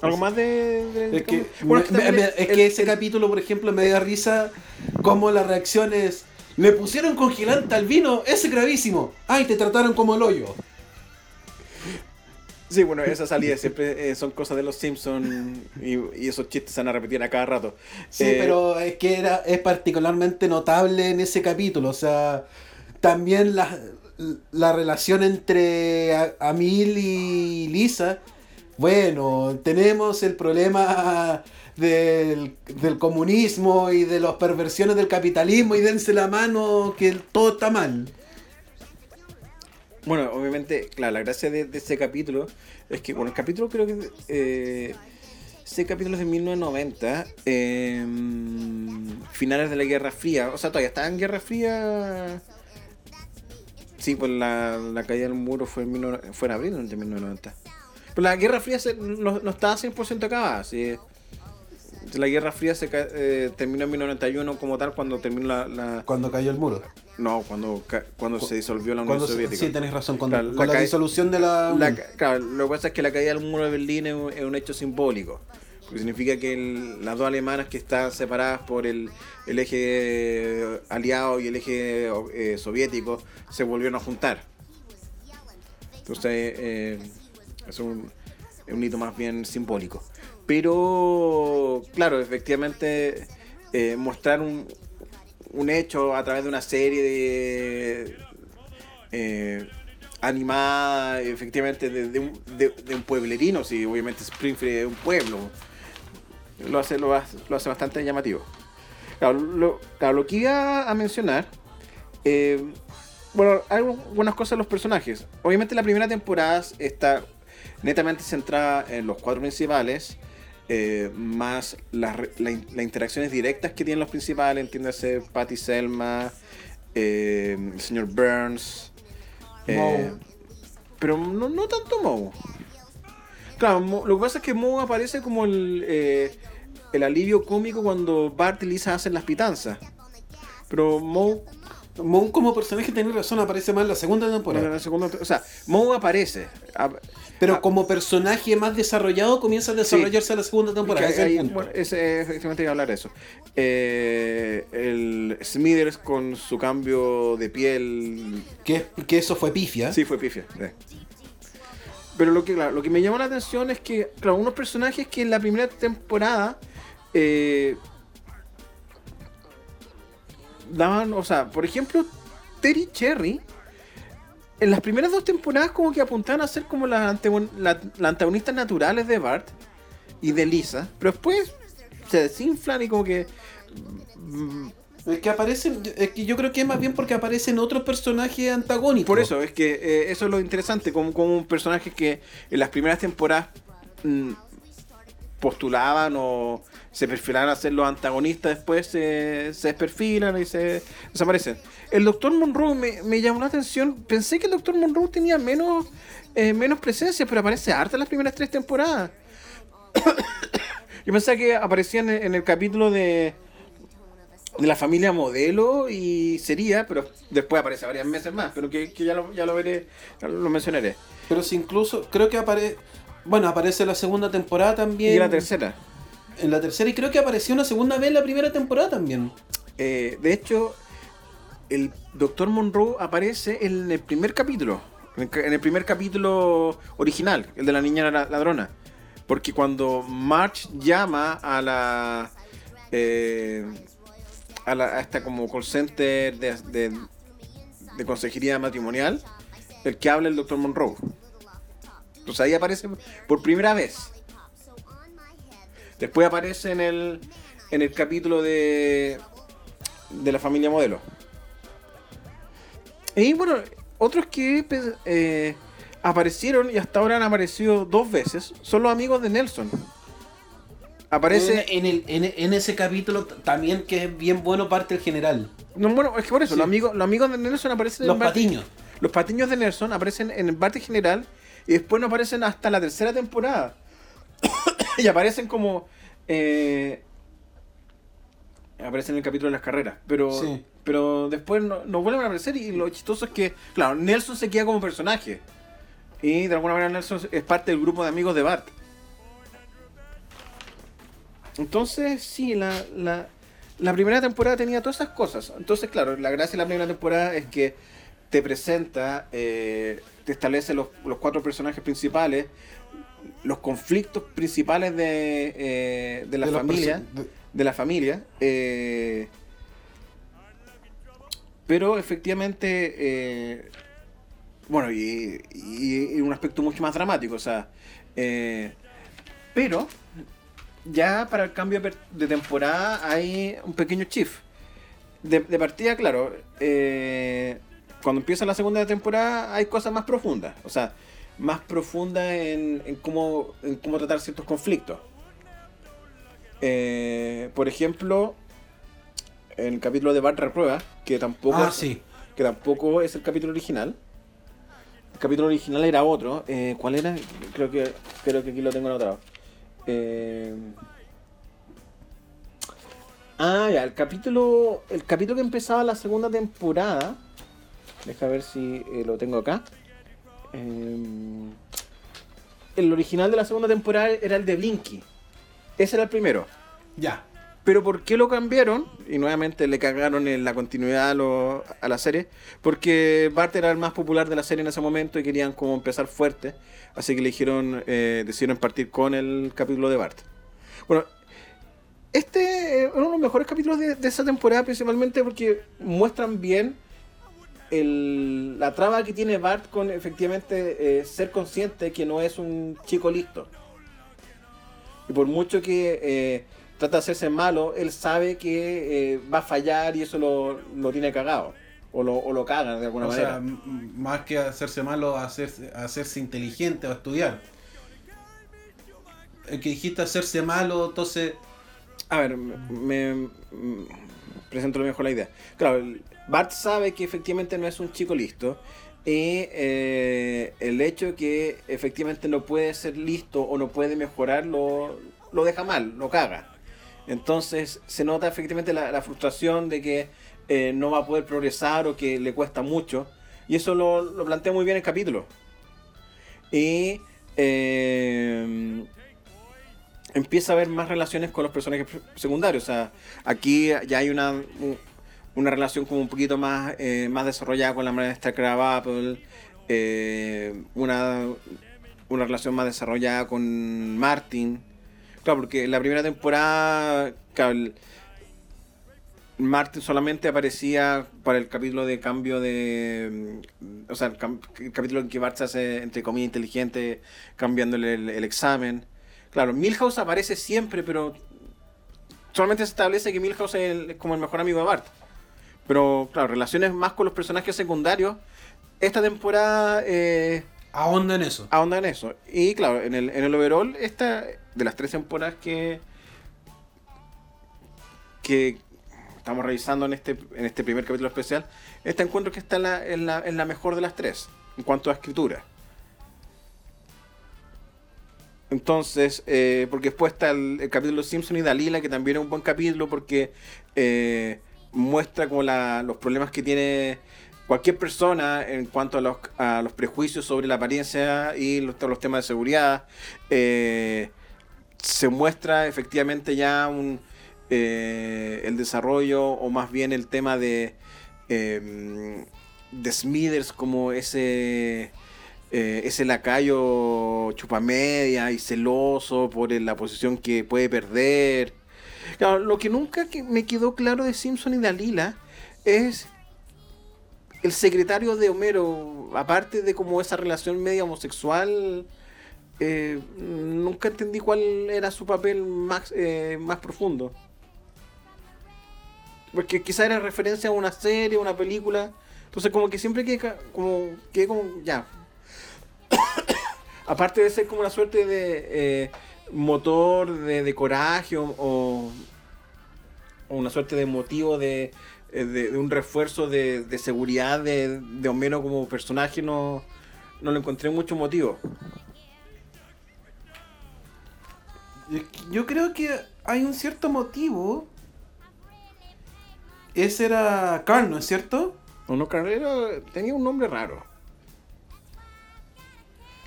¿Algo más de.? de- Es que, Bueno, es que me- es el- que ese el- capítulo, por ejemplo, me da risa como la reacción es... Le pusieron congelante al vino, ese es gravísimo. Ay, te trataron como el hoyo. Sí, bueno, esas salidas siempre eh, son cosas de los Simpsons y, y esos chistes se van a repetir a cada rato. Sí, Eh, pero es que era, es particularmente notable en ese capítulo. O sea, también la, la relación entre Amil y Lisa. Bueno, tenemos el problema del, del comunismo y de las perversiones del capitalismo y dense la mano que todo está mal. Bueno, obviamente, claro, la gracia de, de ese capítulo es que, bueno, el capítulo creo que. Eh, ese capítulo es de 1990, eh, finales de la Guerra Fría, o sea, todavía estaba en Guerra Fría. Sí, pues la, la caída del muro fue en, 19 fue en abril de 1990. Pero la Guerra Fría se- no, no estaba 100% acabada, sí. La Guerra Fría se eh, terminó en 1991 como tal cuando terminó la... la- Cuando cayó el muro. no, cuando, cuando se disolvió la Unión se- Soviética. sí, tenés razón. Cuando, Claro, con la la, disolución de la... La claro, lo que pasa es que la caída del muro de Berlín es un, es un hecho simbólico. Porque significa que las dos alemanas que están separadas por el, eje aliado y el eje eh, soviético se volvieron a juntar. Entonces eh, es, un, hito más bien simbólico. Pero, claro, efectivamente, eh, mostrar un, un hecho a través de una serie de eh, animada, efectivamente, de, un, de- pueblerino, si obviamente Springfield es un pueblo, lo hace, lo hace, lo hace bastante llamativo. Claro lo, claro, lo que iba a mencionar Eh, bueno, hay algunas cosas de los personajes. Obviamente la primera temporada está netamente centrada en los cuatro principales, eh, más las, la las interacciones directas que tienen los principales, entiéndase Patty Selma, eh, el señor Burns. pero no, no tanto Moe. Claro, Mo- lo que pasa es que Moe aparece como el, eh, el alivio cómico cuando Bart y Lisa hacen las pitanzas. Pero Moe Moon como personaje, tenés razón, aparece más en la segunda en temporada. la segunda, o sea, Moe aparece. Ap- Pero ah, como personaje más desarrollado comienza a desarrollarse en la segunda temporada. que hay- bueno, ese, efectivamente iba a hablar de eso. Eh, el Smithers con su cambio de piel. que, que eso fue pifia. Sí, fue pifia. sí. Pero lo que, claro, lo que me llamó la atención es que, claro, unos personajes que en la primera temporada eh, daban, o sea, por ejemplo, Terry Cherry, en las primeras dos temporadas como que apuntaban a ser como las las antagonistas naturales de Bart y de Lisa, pero después se desinflan y como que... Es que aparecen, es que yo creo que es más bien porque aparecen otros personajes antagónicos. Por eso, es que eh, eso es lo interesante, como, como un personaje que en las primeras temporadas mm, postulaban o se perfilaban a ser los antagonistas, después se, se desperfilan y se desaparecen. El Doctor Monroe me, me llamó la atención, pensé que el Doctor Monroe tenía menos, eh, menos presencia, pero aparece harta en las primeras tres temporadas. (coughs) Yo pensaba que aparecía en el capítulo de, de la familia modelo y sería, pero después aparece varias meses más, pero que, que ya, lo, ya lo veré, ya lo mencionaré. Pero si incluso, creo que aparece. Bueno, aparece la segunda temporada también. Y la tercera. En la tercera, y creo que apareció una segunda vez en la primera temporada también. Eh, de hecho, el Doctor Monroe aparece en el primer capítulo, en el, primer capítulo original, el de la niña la- ladrona. Porque cuando March llama a la. eh, a, la, como call center de, de, consejería matrimonial, el que habla el Doctor Monroe. Entonces ahí aparece por primera vez. Después aparece en el, en el capítulo de, de la familia modelo. Y bueno, otros que pe- eh, aparecieron y hasta ahora han aparecido dos veces son los amigos de Nelson. Aparece. En, en el, en, en ese capítulo también que es bien bueno parte el general. No, bueno, es que por eso, Sí. los, amigos, los amigos de Nelson aparecen Los en Bart- patiños. Los patiños de Nelson aparecen en el parte general y después no aparecen hasta la tercera temporada. (coughs) y aparecen como. eh, aparecen en el capítulo de las carreras. Pero, Sí. pero después no, no vuelven a aparecer y lo chistoso es que, claro, Nelson se queda como personaje. Y de alguna manera Nelson es parte del grupo de amigos de Bart. Entonces, sí, la, la, la primera temporada tenía todas esas cosas. Entonces, claro, la gracia de la primera temporada es que te presenta, eh, te establece los, los cuatro personajes principales, los conflictos principales de, eh, de la De familia. de- De la familia. eh, pero efectivamente, eh, bueno, y, y- y un aspecto mucho más dramático, o sea, eh, pero ya para el cambio de temporada hay un pequeño shift. De, de partida, claro, eh, cuando empieza la segunda temporada hay cosas más profundas, o sea, más profundas en, en cómo, en cómo tratar ciertos conflictos. Eh, por ejemplo, en el capítulo de Bart Reprueba, que tampoco, Ah, sí. que tampoco es el capítulo original. El capítulo original era otro. eh, ¿Cuál era? Creo que, creo que aquí lo tengo anotado. Eh, Ah, ya, el capítulo. El capítulo que empezaba la segunda temporada. Deja ver si eh, lo tengo acá. Eh, el original de la segunda temporada era el de Blinky. Ese era el primero. Ya. Pero ¿por qué lo cambiaron? Y nuevamente le cagaron en la continuidad a, lo- a la serie. Porque Bart era el más popular de la serie en ese momento y querían como empezar fuerte. Así que le dijeron, eh, decidieron partir con el capítulo de Bart. Bueno, este es uno de los mejores capítulos de, esa temporada principalmente porque muestran bien el- la traba que tiene Bart con efectivamente eh, ser consciente que no es un chico listo. Y por mucho que eh, trata de hacerse malo, él sabe que eh, va a fallar y eso lo, lo tiene cagado. o lo, o lo caga de alguna o manera. sea, m- más que hacerse malo, hacerse, hacerse inteligente o estudiar. El que dijiste hacerse malo, entonces. A ver, me, me- mm, presento lo mejor la idea. Claro, Bart sabe que efectivamente no es un chico listo. Y eh, el hecho que efectivamente no puede ser listo o no puede mejorar lo, lo deja mal, lo caga. Entonces se nota efectivamente la, frustración de que eh, no va a poder progresar o que le cuesta mucho. Y eso lo, lo plantea muy bien el capítulo. Y eh, empieza a haber más relaciones con los personajes secundarios. O sea, aquí ya hay una, una relación como un poquito más, eh, más desarrollada con la maestra Crab Apple. eh, una, una relación más desarrollada con Martin. Claro, porque en la primera temporada, claro, el- Martin solamente aparecía para el capítulo de cambio de. mm, O sea, el, capítulo en que Bart se hace, entre comillas, inteligente, cambiándole el, el examen. Claro, Milhouse aparece siempre, pero solamente se establece que Milhouse es, el- es como el mejor amigo de Bart. Pero, claro, relaciones más con los personajes secundarios. Esta temporada eh, Ahonda en eso. ahonda en eso. Y claro, en el, en el overall, esta, de las tres temporadas que, que estamos revisando en este, en este primer capítulo especial, este encuentro que está en la, en la, en la mejor de las tres, en cuanto a escritura. Entonces, eh, porque después está el, el capítulo Simpson y Dalila, que también es un buen capítulo porque eh, muestra como la- los problemas que tiene cualquier persona en cuanto a los, a los prejuicios sobre la apariencia y los, los temas de seguridad. Eh, se muestra efectivamente ya un, eh, el desarrollo o más bien el tema de, eh, de Smithers como ese eh, ese lacayo chupamedia y celoso por la posición que puede perder. Lo que nunca me quedó claro de Simpson y Dalila es el secretario de Homero, aparte de como esa relación media homosexual, eh, nunca entendí cuál era su papel más, eh, más profundo. Porque quizá era referencia a una serie, una película. Entonces como que siempre que como, que como ya. (coughs) Aparte de ser como una suerte de eh, motor de, de coraje o, o- una suerte de motivo de, eh, de- de un refuerzo de, de seguridad de, de Homero como personaje, no, no le encontré mucho motivo. Yo creo que hay un cierto motivo. Ese era Carl, ¿no es cierto? No, no, Carrera tenía un nombre raro.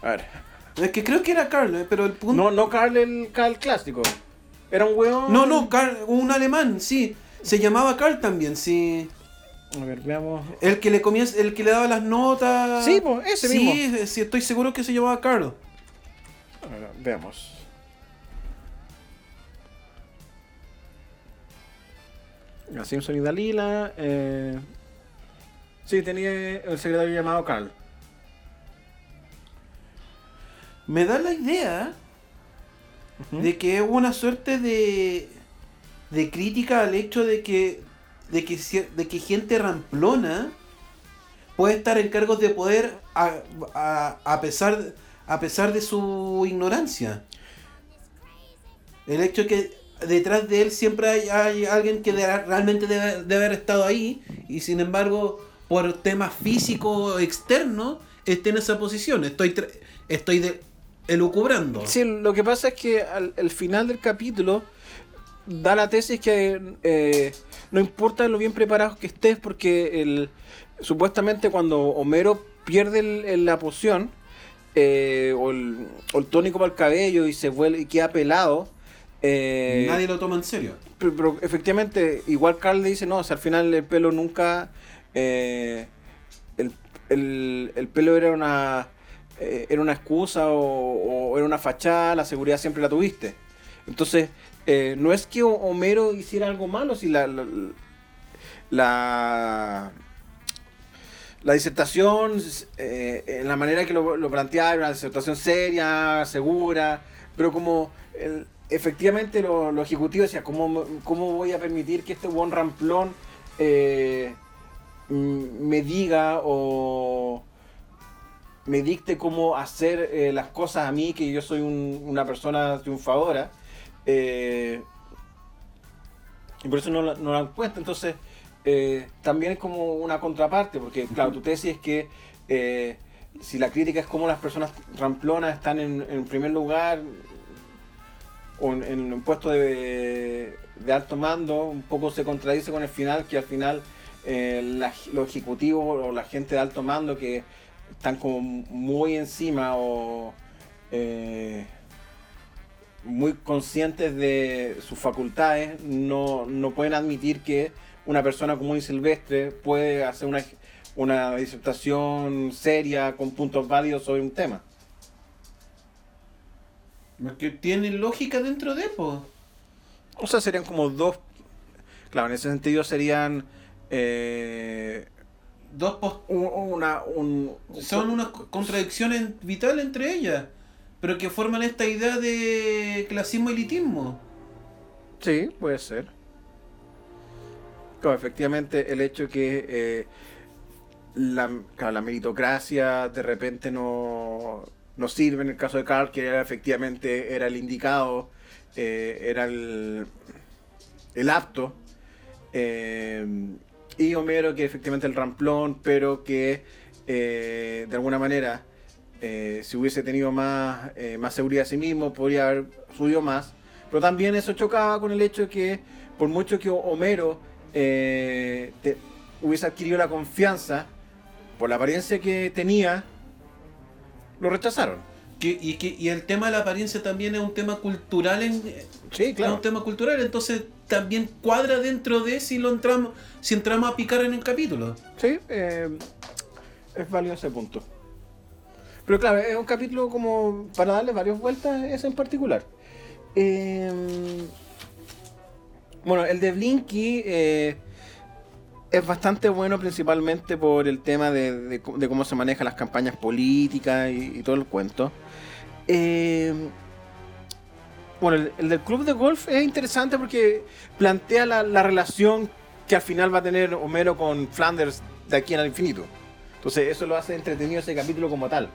A ver. Es que creo que era Carl, ¿eh? pero el punto. No, no Carl el, Carl clásico. Era un weón. No, no, Carl, un alemán, sí. Se llamaba Carl también, sí. A ver, veamos. El que le comía, el que le daba las notas. Sí, pues, ese sí, mismo. Sí, estoy seguro que se llamaba Carl. A ver, veamos. A Simpson y Dalila. Eh... Sí, tenía el secretario llamado Carl. Me da la idea de que es una suerte de, de crítica al hecho de que, de que, de que gente ramplona puede estar en cargos de poder a, a- a pesar, a pesar de su ignorancia. El hecho que detrás de él siempre hay, hay alguien que de- realmente debe, debe haber estado ahí y sin embargo por temas físicos externos esté en esa posición. Estoy, estoy de, elucubrando. Sí, lo que pasa es que al, al final del capítulo da la tesis que eh, no importa lo bien preparados que estés, porque el, supuestamente cuando Homero pierde el- la poción eh, o, o el tónico para el cabello y se vuelve y queda pelado. Eh, Nadie lo toma en serio. pero, pero efectivamente, igual Carl le dice, no, o sea, al final el pelo nunca... eh, el, el- el pelo era una... eh, era una excusa o, o era una fachada, la seguridad siempre la tuviste. Entonces, no es que Ho- Homero hiciera algo malo, si la... la, la la disertación, eh, en la manera que lo, lo planteaba, era una disertación seria, segura, pero como el- efectivamente lo, lo ejecutivo decía, ¿cómo, ¿cómo voy a permitir que este buen ramplón eh, mm, me diga o me dicte cómo hacer eh, las cosas a mí, que yo soy un- una persona triunfadora. eh, y por eso no no la encuentro. Entonces, eh, también es como una contraparte, porque claro, tu tesis es que si la crítica es como las personas ramplonas están en, en primer lugar o en, un puesto de, alto mando, un poco se contradice con el final, que al final eh, los ejecutivos o la gente de alto mando que están como muy encima o eh, muy conscientes de sus facultades, no, no pueden admitir que una persona común y silvestre puede hacer una, una disertación seria con puntos válidos sobre un tema. Que tiene lógica dentro de, po. O sea, serían como dos... Claro, en ese sentido serían... eh, Dos pos- un- una, un, son unas co- contradicciones vitales entre ellas, pero que forman esta idea de clasismo elitismo. Sí, puede ser. Claro, efectivamente, el hecho que eh, la, claro, la meritocracia de repente no, no sirve en el caso de Carl, que era, efectivamente era el indicado, eh, era el, el apto. eh, y Homero, que efectivamente el ramplón, pero que eh, de alguna manera, si hubiese tenido más, más seguridad de sí mismo, podría haber subido más. Pero también eso chocaba con el hecho de que, por mucho que Homero hubiese adquirido la confianza, por la apariencia que tenía, lo rechazaron. Que, y, que, y el tema de la apariencia también es un tema cultural en, Sí, es un tema cultural, entonces también cuadra dentro de si lo entramos, si entramos a picar en el capítulo. Sí, eh, es válido ese punto. Pero claro, es un capítulo como para darle varias vueltas ese en particular. Eh, bueno, el de Blinky eh, es bastante bueno principalmente por el tema de, cómo- se manejan las campañas políticas y, todo el cuento. Eh, bueno, el, el del club de golf es interesante porque plantea la, la relación que al final va a tener Homero con Flanders de aquí al infinito. Entonces eso lo hace entretenido ese capítulo como tal.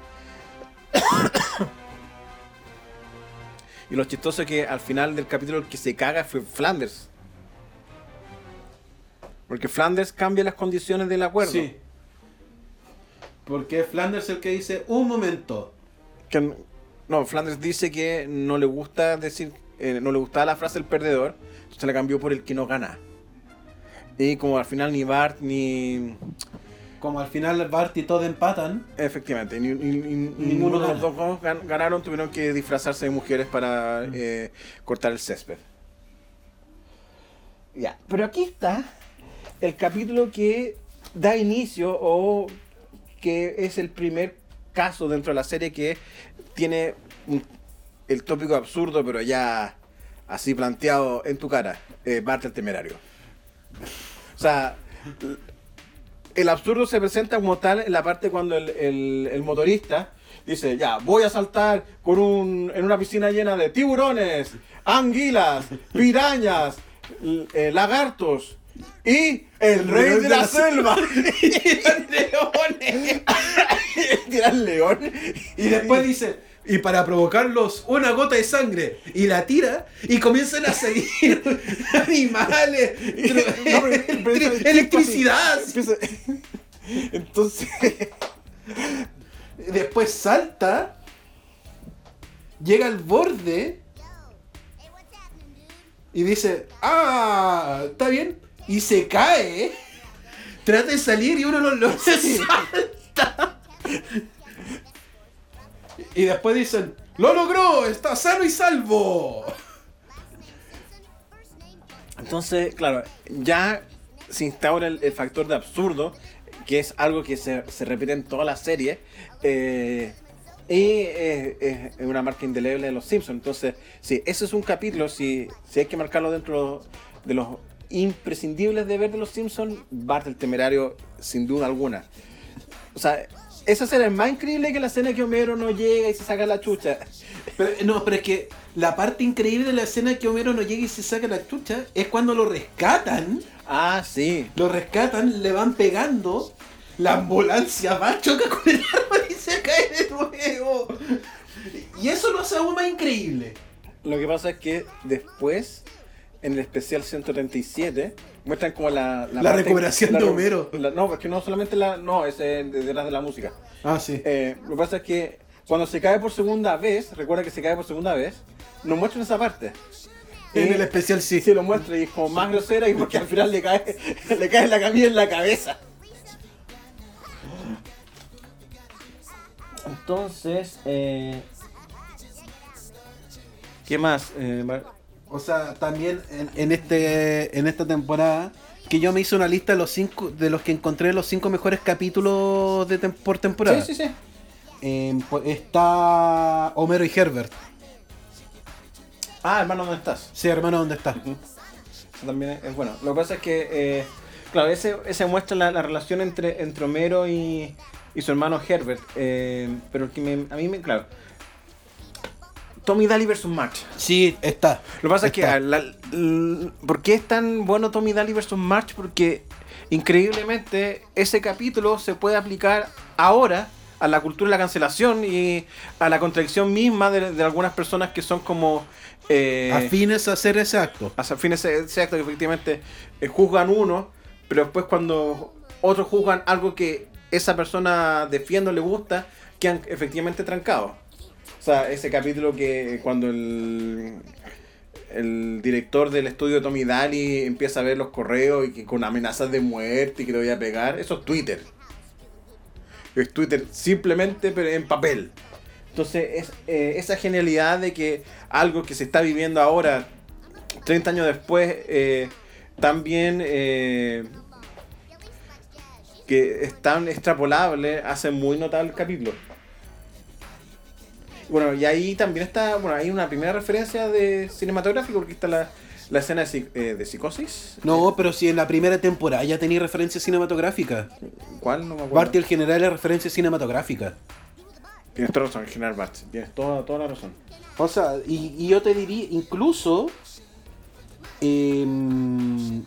(coughs) y lo chistoso es que al final del capítulo el que se caga fue Flanders. Porque Flanders cambia las condiciones del acuerdo. Sí. Porque es Flanders el que dice, un momento. Que, no, Flanders dice que no le gusta decir, eh, no le gustaba la frase el perdedor, entonces la cambió por el que no gana. Y como al final ni Bart ni. Como al final Bart y todo empatan. Efectivamente, ni, ni- ni- Ninguno de los dos gan- gan- ganaron, tuvieron que disfrazarse de mujeres para eh, cortar el césped. Ya, pero aquí está el capítulo que da inicio o que es el primer caso dentro de la serie que tiene el tópico absurdo, pero ya así planteado en tu cara, eh, Bart el temerario. O sea, el absurdo se presenta como tal en la parte cuando el, el- motorista dice, ya, voy a saltar con un, en una piscina llena de tiburones, anguilas, pirañas, eh, lagartos y el rey de la selva. (laughs) leones. (laughs) Tira el león. Y después dice, y para provocarlos una gota de sangre. Y la tira y comienzan a salir (laughs) animales, No, pero- pero eso- electricidad. Empieza- Entonces, Después salta, llega al borde y dice, ah, está bien. Y se cae. Trata de salir y uno lo, lo (laughs) salta. Y después dicen, lo logró, está sano y salvo. Entonces, claro, ya se instaura el, el factor de absurdo, que es algo que se, se repite en toda la serie, eh, y eh, es una marca indeleble de los Simpsons. Entonces, sí, ese es un capítulo, si, si hay que marcarlo dentro de los imprescindibles de ver de los Simpsons, Bart el Temerario, sin duda alguna. O sea, esa escena es más increíble que la escena que Homero no llega y se saca la chucha. Pero, no, pero es que la parte increíble de la escena que Homero no llega y se saca la chucha es cuando lo rescatan. Ah, sí. Lo rescatan, le van pegando. La ambulancia va, choca con el arma y se cae de nuevo. Y eso lo hace aún más increíble. Lo que pasa es que después, en el especial 137, muestran como la... La recuperación la- de Homero. la- no, porque no solamente la... No, es eh, detrás de la música. Ah, sí. Eh, lo que pasa es que cuando se cae por segunda vez, recuerda que se cae por segunda vez, nos muestran esa parte. en Y- el especial sí. Sí, lo muestra y es como más grosera y porque al final le cae, (laughs) le cae la camilla en la cabeza. Entonces, eh... ¿qué más? Eh, O sea, también en, en este en esta temporada que yo me hice una lista de los cinco de los que encontré los cinco mejores capítulos de tem- por temporada. Sí, sí, sí. Eh, pues, está Homero y Herbert. Ah, hermano, ¿dónde estás? Sí, hermano, ¿dónde está? Eso también es, es bueno. Lo que pasa es que, eh, claro, ese, ese muestra la, la relación entre, entre Homero y, y su hermano Herbert. eh, pero que me- a mí me, claro. Tommy Daly versus March. Sí, está. Lo que pasa es que, la- ¿por qué es tan bueno Tommy Daly versus March? Porque increíblemente ese capítulo se puede aplicar ahora a la cultura de la cancelación y a la contradicción misma de, de algunas personas que son como... eh, Afines a hacer ese acto. hasta fines exacto que efectivamente eh, juzgan uno, pero después cuando otros juzgan algo que esa persona defiende o le gusta, quedan efectivamente trancados. O sea, ese capítulo que cuando el, el director del estudio Tommy Daly empieza a ver los correos y que con amenazas de muerte y que le voy a pegar, eso es Twitter. Es Twitter simplemente pero en papel. Entonces, es, eh, esa genialidad de que algo que se está viviendo ahora, 30 años después, eh, también eh, que es tan extrapolable, hace muy notable el capítulo. Bueno, y ahí también está, bueno, hay una primera referencia de cinematográfico, porque está la, la escena de, eh, de psicosis. No, pero si en la primera temporada ya tenía referencia cinematográfica. ¿Cuál? No me acuerdo. Barty el general es referencia cinematográfica. Tienes toda razón, General Bart, tienes toda, toda la razón. O sea, y, y yo te diría, incluso, em,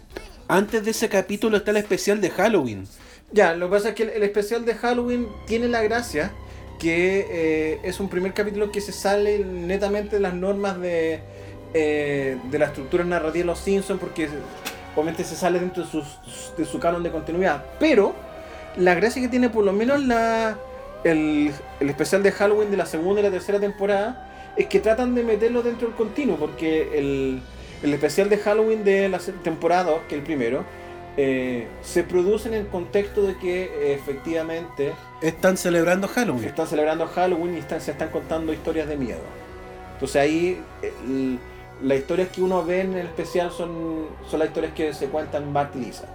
antes de ese capítulo está el especial de Halloween. Ya, lo que pasa es que el, el especial de Halloween tiene la gracia que eh, es un primer capítulo que se sale netamente de las normas de, eh, de la estructura narrativa de los Simpsons porque obviamente se sale dentro de, sus, de su canon de continuidad. Pero la gracia que tiene por lo menos la, el, el especial de Halloween de la segunda y la tercera temporada es que tratan de meterlo dentro del continuo porque el, el especial de Halloween de la temporada 2, que es el primero, eh, se produce en el contexto de que eh, efectivamente Están celebrando Halloween. están celebrando Halloween y están, se están contando historias de miedo. Entonces ahí el- las historias que uno ve en el especial son, son las historias que se cuentan Bart y Lisa.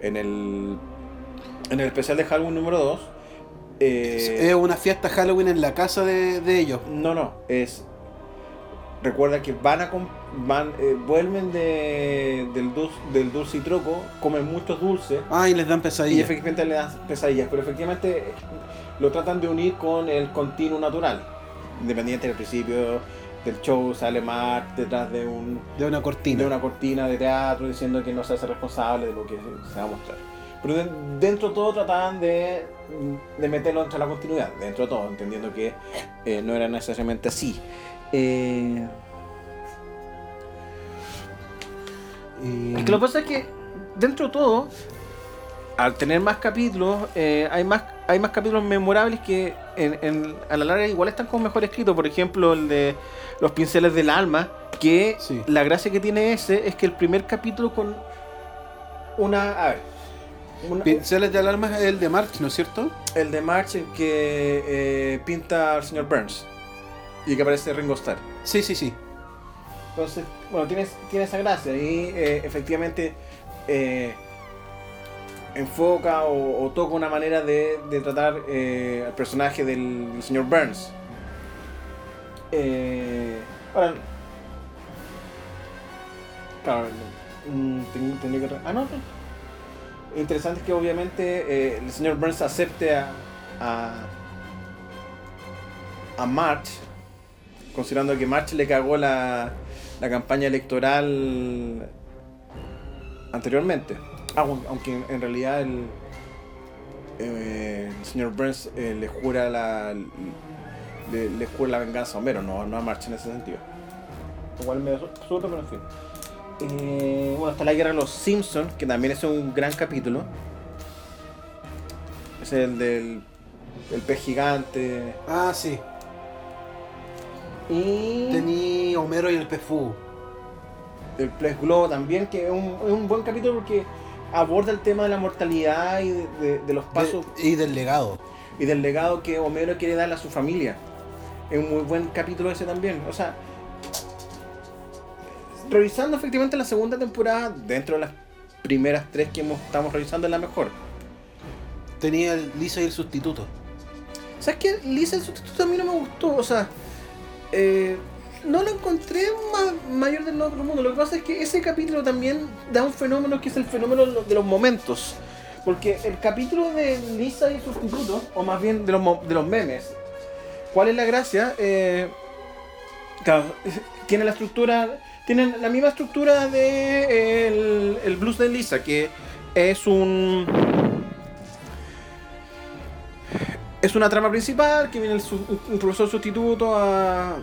En el, en el especial de Halloween número 2, Es una fiesta Halloween en la casa de, de ellos. no, no, es... Recuerda que van a com- van eh, vuelven de, del, dulce, del dulce y troco, comen muchos dulces Ah, y les dan Y pesadillas. efectivamente le dan pesadillas, pero efectivamente lo tratan de unir con el continuo natural. Independiente del principio del show, sale Mark detrás de, un, De una cortina. de una cortina de teatro diciendo que no se hace responsable de lo que se va a mostrar. Pero de- dentro de todo trataban de, de meterlo dentro de la continuidad, dentro de todo, entendiendo que eh, no era necesariamente así. Eh, Es que lo que pasa es que, dentro de todo, al tener más capítulos, eh, hay más hay más capítulos memorables que en, en- a la larga igual están como mejor escritos. Por ejemplo, el de Los Pinceles del Alma, que Sí. la gracia que tiene ese es que el primer capítulo con una... A ver. una- Pinceles de alarma es el de March, ¿no es cierto? el de March en que eh, pinta al señor Burns y que aparece Ringo Starr. Sí, sí, sí. Entonces, bueno, tiene, tiene esa gracia y eh, efectivamente eh, enfoca o, toca una manera de, de tratar eh, al personaje del, señor Burns. Ahora, claro, ten- tendría que... Ah, no, no. Interesante es que obviamente el señor Burns acepte a, a, a March, considerando que March le cagó la, la campaña electoral anteriormente. Ah, aun- aunque en realidad el, eh, el señor Burns eh, le jura la le, le jura la venganza a Homero, no, no a March en ese sentido. Igual me absurdo, pero en fin. Eh, bueno, está la guerra de los Simpsons, que también es un gran capítulo. Es el del el pez gigante. Ah, sí. Y Tení Homero y el Pefú. el pez globo también, que es un, es un buen capítulo porque aborda el tema de la mortalidad y de, de- de los pasos y del legado. y del legado que Homero quiere darle a su familia. Es un muy buen capítulo ese también. O sea, revisando efectivamente la segunda temporada, dentro de las primeras tres que hemos- estamos revisando, es la mejor. Tenía el Lisa y el sustituto. ¿Sabes qué? Lisa el sustituto a mí no me gustó. O sea, eh, no lo encontré más, mayor del otro mundo. Lo que pasa es que ese capítulo también da un fenómeno que es el fenómeno de los- momentos. Porque el capítulo de Lisa y sustituto, o más bien de los, de los memes, ¿cuál es la gracia? Eh, claro, (laughs) tiene la estructura, tienen la misma estructura de el, el blues de Lisa, que es un es una trama principal que viene el un profesor sustituto a,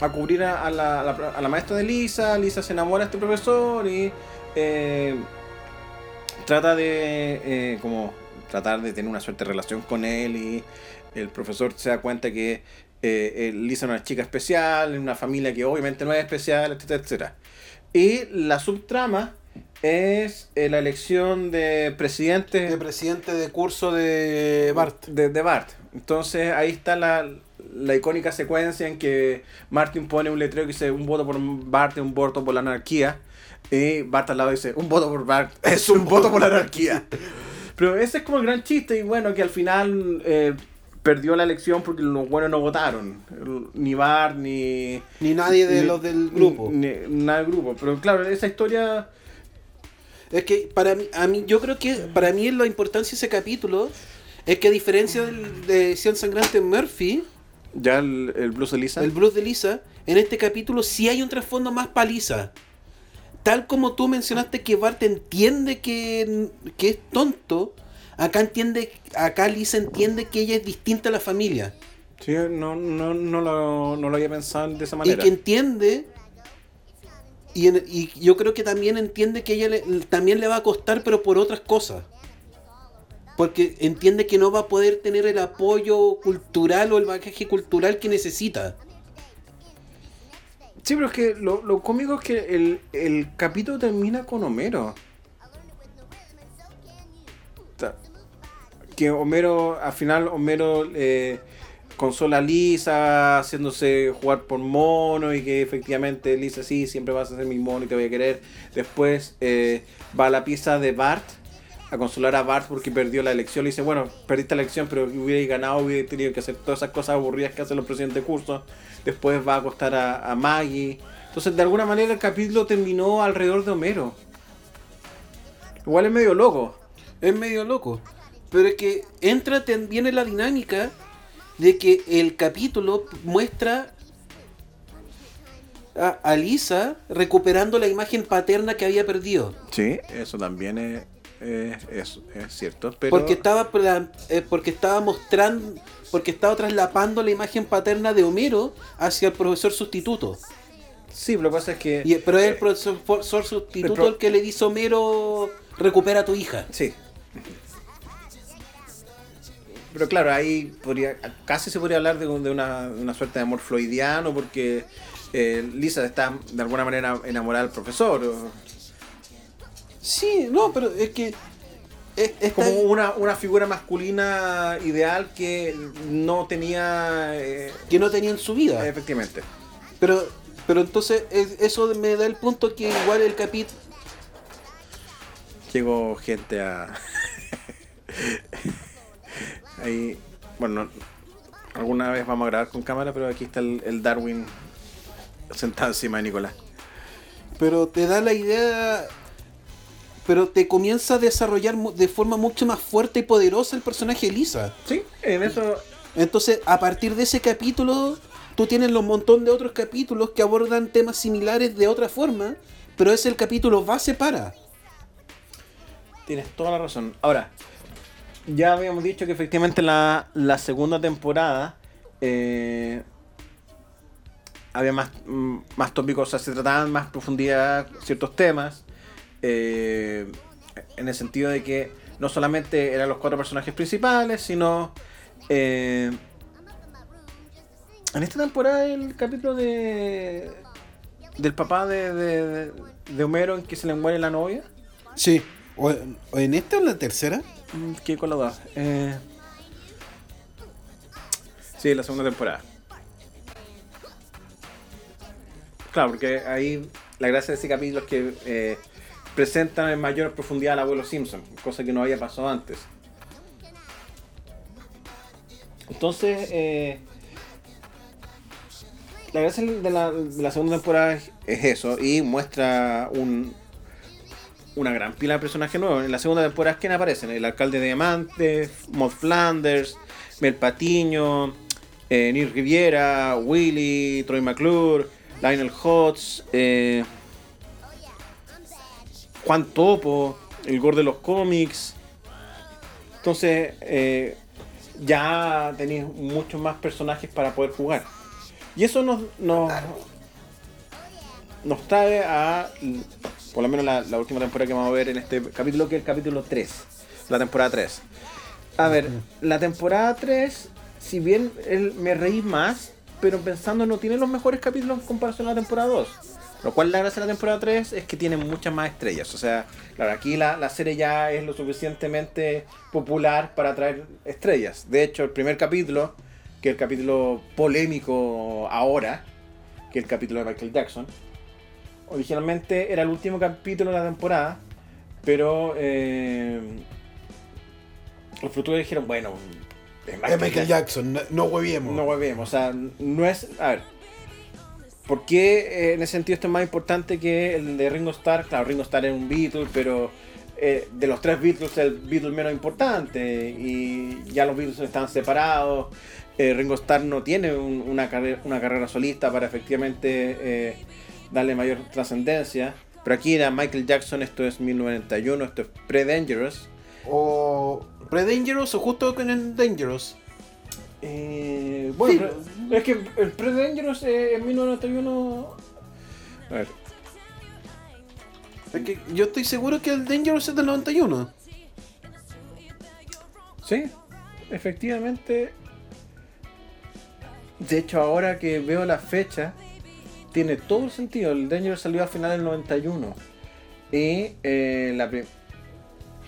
a cubrir a, la, a la- maestra de Lisa. Lisa se enamora de este profesor y eh, trata de eh, como tratar de tener una suerte de relación con él y el profesor se da cuenta que eh, Lisa es una chica especial, una familia que obviamente no es especial, etcétera, etcétera. Y la subtrama es eh, la elección de presidente De presidente de curso de Bart. de, de Bart. Entonces ahí está la, la icónica secuencia en que Martin pone un letrero que dice un voto por Bart, un voto por la anarquía. Y Bart al lado dice un voto por Bart, (laughs) es un voto por la anarquía. (laughs) Pero ese es como el gran chiste y bueno, que al final eh, perdió la elección porque los buenos no votaron. Ni Bart, ni... Ni nadie de ni- los del grupo. Ni, ni- nada del grupo. Pero claro, esa historia... Es que para mí, a mí, yo creo que para mí la importancia de ese capítulo es que a diferencia del, de Cien Sangrante Murphy, Ya el, el blues de Lisa. el blues de Lisa, en este capítulo sí hay un trasfondo más paliza. Tal como tú mencionaste que Bart entiende que, que es tonto, acá entiende, acá Lisa entiende que ella es distinta a la familia. Sí, no, no, no, lo, no lo había pensado de esa Y manera. que entiende, y, en- y yo creo que también entiende que ella le- también le va a costar, pero por otras cosas. Porque entiende que no va a poder tener el apoyo cultural o el bagaje cultural que necesita. Sí, pero es que lo, lo cómico es que el, el capítulo termina con Homero. Que Homero, al final Homero eh, consola Lisa haciéndose jugar por mono y que efectivamente Lisa sí, siempre vas a ser mi mono y te voy a querer. Después eh, va a la pieza de Bart a consolar a Bart porque perdió la elección. Le dice, bueno, perdiste la elección, pero hubierais ganado, hubierais tenido que hacer todas esas cosas aburridas que hacen los presidentes de curso. Después va a acostar a, a Maggie. Entonces, de alguna manera, el capítulo terminó alrededor de Homero. Igual es medio loco. Es medio loco. Pero es que entra en la dinámica de que el capítulo muestra a, a Lisa recuperando la imagen paterna que había perdido. Sí, eso también es, es, es- es cierto. Pero Porque estaba eh, porque estaba mostrando porque estaba traslapando la imagen paterna de Homero hacia el profesor sustituto. Sí, pero lo que pasa es que. Y, pero es el profesor, profesor sustituto el pro- el que le dice a Homero recupera a tu hija. Sí. Pero claro, ahí podría, casi se podría hablar de, un- de una, una suerte de amor floidiano porque eh, Lisa está de alguna manera enamorada del profesor. o- Sí, no, pero es que es, como una, una figura masculina ideal que no tenía eh, que no tenía en su vida. efectivamente. Pero, pero entonces es- eso me da el punto que igual el capítulo. Llegó gente a. (laughs) Ahí. Bueno, no- alguna vez vamos a grabar con cámara, pero aquí está el, el Darwin sentado encima de Nicolás. Pero te da la idea pero te comienza a desarrollar de forma mucho más fuerte y poderosa el personaje de Lisa. Sí, en eso. Entonces, a partir de ese capítulo, tú tienes un montón de otros capítulos que abordan temas similares de otra forma, pero es el capítulo base para. Tienes toda la razón. Ahora, ya habíamos dicho que efectivamente la, la segunda temporada eh, había más, mm, más tópicos, se trataban más profundidad ciertos temas. eh, en el sentido de que no solamente eran los cuatro personajes principales, sino. eh, en esta temporada el capítulo de. del papá de, de, de Homero en que se le muere la novia. Sí. O en esta o en la tercera. Mm, ¿Qué con la dos? Eh... Sí, la segunda temporada. Claro, porque ahí la gracia de ese capítulo es que eh, presentan en mayor profundidad al abuelo Simpson, cosa que no había pasado antes. Entonces, eh, la gracia de la, segunda temporada es eso, y muestra un, una gran pila de personajes nuevos. En la segunda temporada, ¿quién aparecen? El alcalde de Diamante, Maud Flanders, Mel Patiño, eh, Neil Riviera, Willy, Troy McClure, Lionel Hutz, eh, Juan Topo, el gordo de los cómics. Entonces, eh, ya tenéis muchos más personajes para poder jugar. Y eso nos, nos, nos trae a, por lo menos la, la última temporada que vamos a ver en este capítulo, que es el capítulo 3, la temporada 3. A ver, la temporada 3, si bien me reí más, pero pensando no tiene los mejores capítulos en comparación a la temporada 2. Lo cual la gracia de la temporada 3 es que tiene muchas más estrellas. O sea, claro, aquí la, la serie ya es lo suficientemente popular para atraer estrellas. De hecho, el primer capítulo, que es el capítulo polémico ahora, que es el capítulo de Michael Jackson, originalmente era el último capítulo de la temporada, pero eh, los productores dijeron, bueno, es Es Michael Jackson, no, no hueviemos. no volvemos, o sea, no es. A ver. ¿Por qué eh, en ese sentido esto es más importante que el de Ringo Starr? Claro, Ringo Starr es un Beatle, pero eh, de los tres Beatles, el Beatle menos importante. Y ya los Beatles están separados. Eh, Ringo Starr no tiene un- una, carrera, una carrera solista para efectivamente eh, darle mayor trascendencia. Pero aquí era Michael Jackson, esto es 1991, esto es pre-Dangerous. O Pre-Dangerous o justo con el Dangerous. Eh, bueno, Sí. pero es que el Pre-Dangerous eh, en 1991. A ver, Es que yo estoy seguro que el Dangerous es del 91. sí, efectivamente. De hecho, ahora que veo la fecha, tiene todo el sentido. El Dangerous salió a final del 91. Y eh, la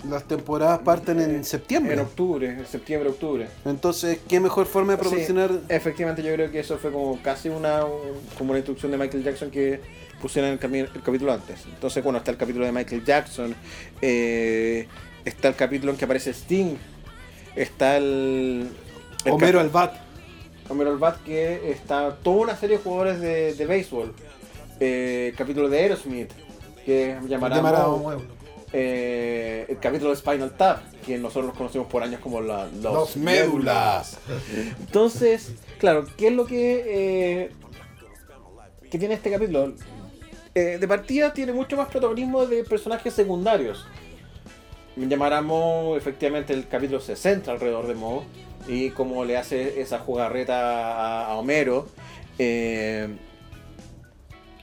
Las temporadas parten en septiembre. en octubre, en septiembre, octubre. Entonces, ¿qué mejor forma de promocionar? Sí, efectivamente, yo creo que eso fue como casi una, un- como una instrucción de Michael Jackson que pusieron el, capítulo antes. Entonces, bueno, está el capítulo de Michael Jackson, eh, está el capítulo en que aparece Sting, está el. el Homero Albat. Homero Albat, que está toda una serie de jugadores de, de béisbol. Eh, el capítulo de Aerosmith, que llamará. Eh, el capítulo de Spinal Tap, que nosotros los conocemos por años como la- los, Los médulas. entonces, claro, ¿qué es lo que, eh, que tiene este capítulo? Eh, de partida tiene mucho más protagonismo de personajes secundarios. Llamará Mo, efectivamente el capítulo se centra alrededor de Mo y cómo le hace esa jugarreta a, a Homero. Eh,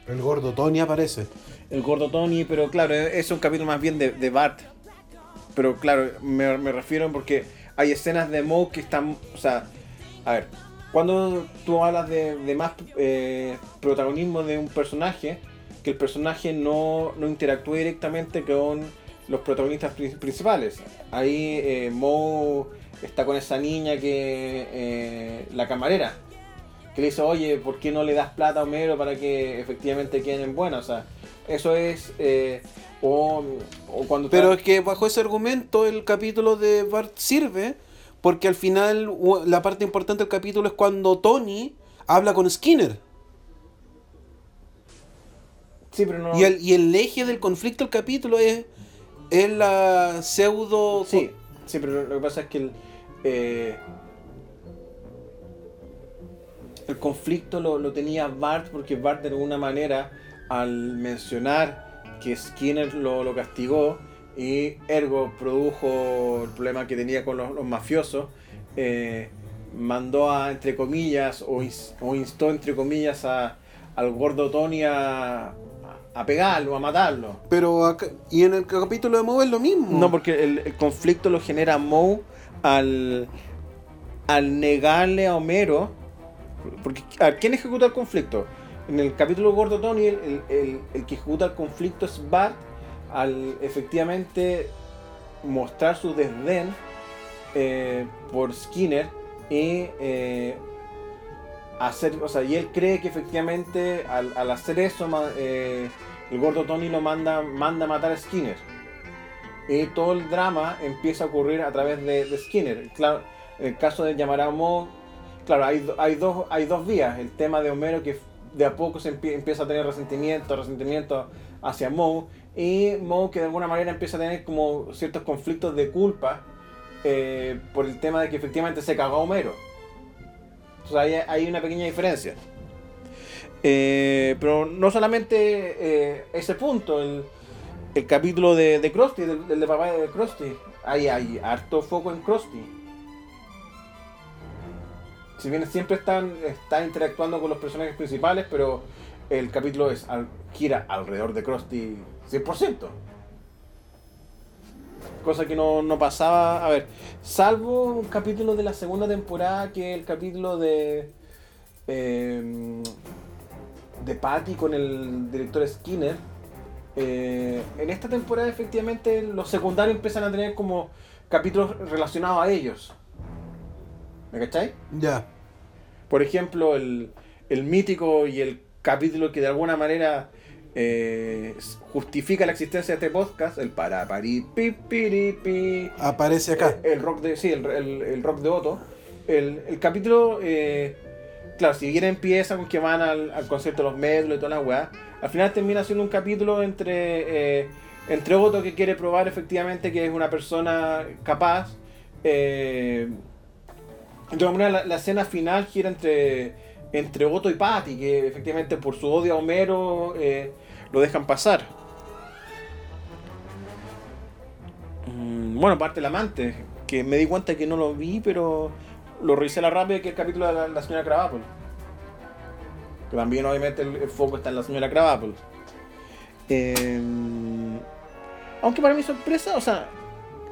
El gordo Tony aparece. el gordo Tony, pero claro, es un capítulo más bien de, de Bart. Pero claro, me, me refiero porque hay escenas de Moe que están, o sea, a ver, cuando tú hablas de, de más eh, protagonismo de un personaje, que el personaje no, no interactúe directamente con los protagonistas pri- principales. Ahí eh, Moe está con esa niña que, eh, la camarera, que le dice, oye, ¿por qué no le das plata a Homero para que efectivamente queden buenas? O sea, eso es... eh, o, o cuando... Pero es que bajo ese argumento el capítulo de Bart sirve porque al final la parte importante del capítulo es cuando Tony habla con Skinner. Sí, pero no... Y, el, y el eje del conflicto del capítulo es es la pseudo. Sí, sí, pero lo que pasa es que el, eh, el conflicto lo, lo tenía Bart porque Bart de alguna manera al mencionar que Skinner lo, lo castigó y ergo produjo el problema que tenía con los, los mafiosos, eh, mandó a, entre comillas, o, ins- o instó, entre comillas, a, al gordo Tony a, a pegarlo, a matarlo. Pero acá- y en el capítulo de Moe es lo mismo. No, porque el, el conflicto lo genera Moe al, al negarle a Homero. Porque, a ¿quién ejecuta el conflicto? En el capítulo Gordo Tony, el, el- el- que ejecuta el conflicto es Bart al efectivamente mostrar su desdén eh, por Skinner y eh, hacer, o sea, y él cree que efectivamente al, al hacer eso eh, el gordo Tony lo manda, manda a matar a Skinner. Todo el drama empieza a ocurrir a través de, Skinner. Claro, el caso de Moe, claro, hay, hay, dos, hay dos vías. El tema de Homero que de a poco se empie- empieza a tener resentimiento, resentimiento hacia Moe. Y Moe que de alguna manera empieza a tener como ciertos conflictos de culpa eh, por el tema de que efectivamente se cagó a Homero. Entonces ahí hay una pequeña diferencia. Eh, pero no solamente eh, ese punto, el, el capítulo de, de Krusty, del, de papá de Krusty, ahí hay harto foco en Krusty. Si bien siempre están, está interactuando con los personajes principales, pero el capítulo es gira alrededor de Krusty 100%. Cosa que no, no pasaba, a ver, salvo un capítulo de la segunda temporada que es el capítulo de... eh, de Patty con el director Skinner. Eh, en esta temporada efectivamente los secundarios empiezan a tener como capítulos relacionados a ellos. ¿Me cacháis? Ya. Por ejemplo, el, el mítico y el capítulo que de alguna manera eh, justifica la existencia de este podcast, el para pari pi Aparece acá. eh, El rock de. Sí, el, el- rock de Otto. El, el capítulo. eh, claro, si bien empieza con que van al, al concierto de los medlos y toda la weá, al final termina siendo un capítulo entre. eh, entre Otto que quiere probar efectivamente que es una persona capaz. eh, de todas maneras, la, escena final gira entre, entre Otto y Patty, que efectivamente por su odio a Homero eh, lo dejan pasar. Mm, Bueno, parte el amante, que me di cuenta que no lo vi, pero lo revisé la rápida, que el capítulo de la, la señora Krabappel. Que también obviamente el, el foco está en la señora Krabappel. Eh, aunque para mi sorpresa, o sea,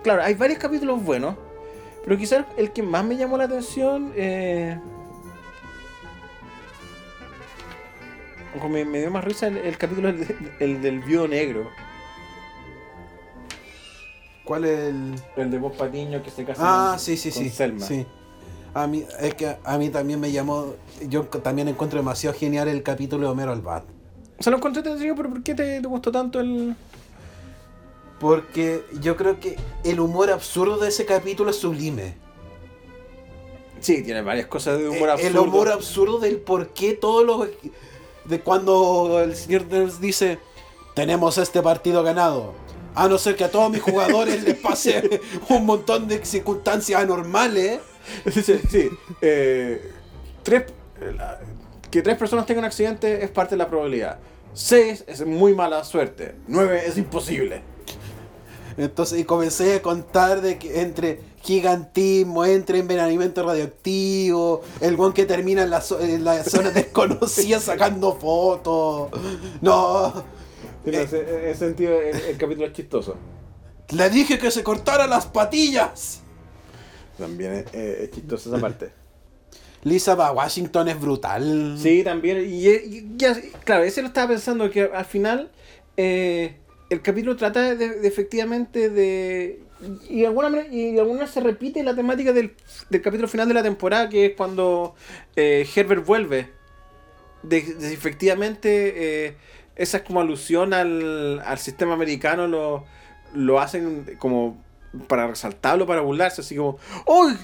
claro, hay varios capítulos buenos, pero quizás el que más me llamó la atención... Eh, me, me dio más risa el, el capítulo el, de- el del viudo negro. ¿Cuál es el.? El de Bob Patiño que se casa Ah, con- sí, sí, con sí. Selma. sí. A mí, es que a mí también me llamó. Yo también encuentro demasiado genial el capítulo de Homero al Bat. O sea, lo encontré entretenido, pero ¿por qué te, te gustó tanto el...? Porque yo creo que el humor absurdo de ese capítulo es sublime. Sí, tiene varias cosas de humor Eh, absurdo. El humor absurdo del por qué todos los. De cuando el señor Burns dice: Tenemos este partido ganado. A no ser que a todos mis jugadores (laughs) les pase un montón de circunstancias anormales. Sí, (laughs) sí, sí. Eh, tres, la- que tres personas tengan un accidente es parte de la probabilidad. Seis es muy mala suerte. Nueve es imposible. Entonces, y comencé a contar de que entre gigantismo, entre envenenamiento radioactivo, el guan que termina en la, zo- en la zona (laughs) desconocida sacando fotos. No, En ese, en ese sentido, el, el capítulo es chistoso. le dije que se cortara las patillas. También es, eh, es chistoso esa parte. (laughs) Lisa va a Washington es brutal. Sí, también. Y, y- claro, ese lo estaba pensando que al final eh, el capítulo trata de, de efectivamente de. Y de alguna manera, y de alguna se repite la temática del, del capítulo final de la temporada, que es cuando eh, Herbert vuelve. De, de efectivamente eh, esa es como alusión al, al sistema americano, lo, lo hacen como para resaltarlo, para burlarse, así como, ¡Uy!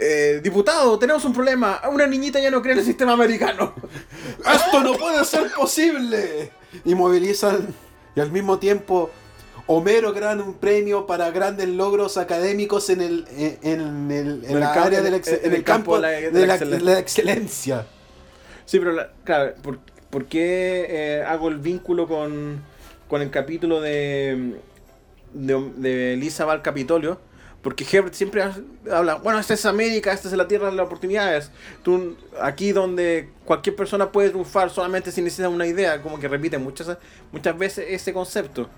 eh, diputado, tenemos un problema. Una niñita ya no cree en el sistema americano. (laughs) ¡Esto no puede ser posible! Y movilizan. Y al mismo tiempo, Homero gana un premio para grandes logros académicos en el, en, en el, área del campo de la- excelencia. la excelencia. Sí, pero la- claro, ¿por, por qué eh, hago el vínculo con, con el capítulo de, de, de Lisa va al Capitolio? Porque Herbert siempre ha- habla, bueno, esta es América, esta es la tierra de las oportunidades. Tú, aquí donde cualquier persona puede triunfar solamente si necesita una idea, como que repite muchas, muchas veces ese concepto.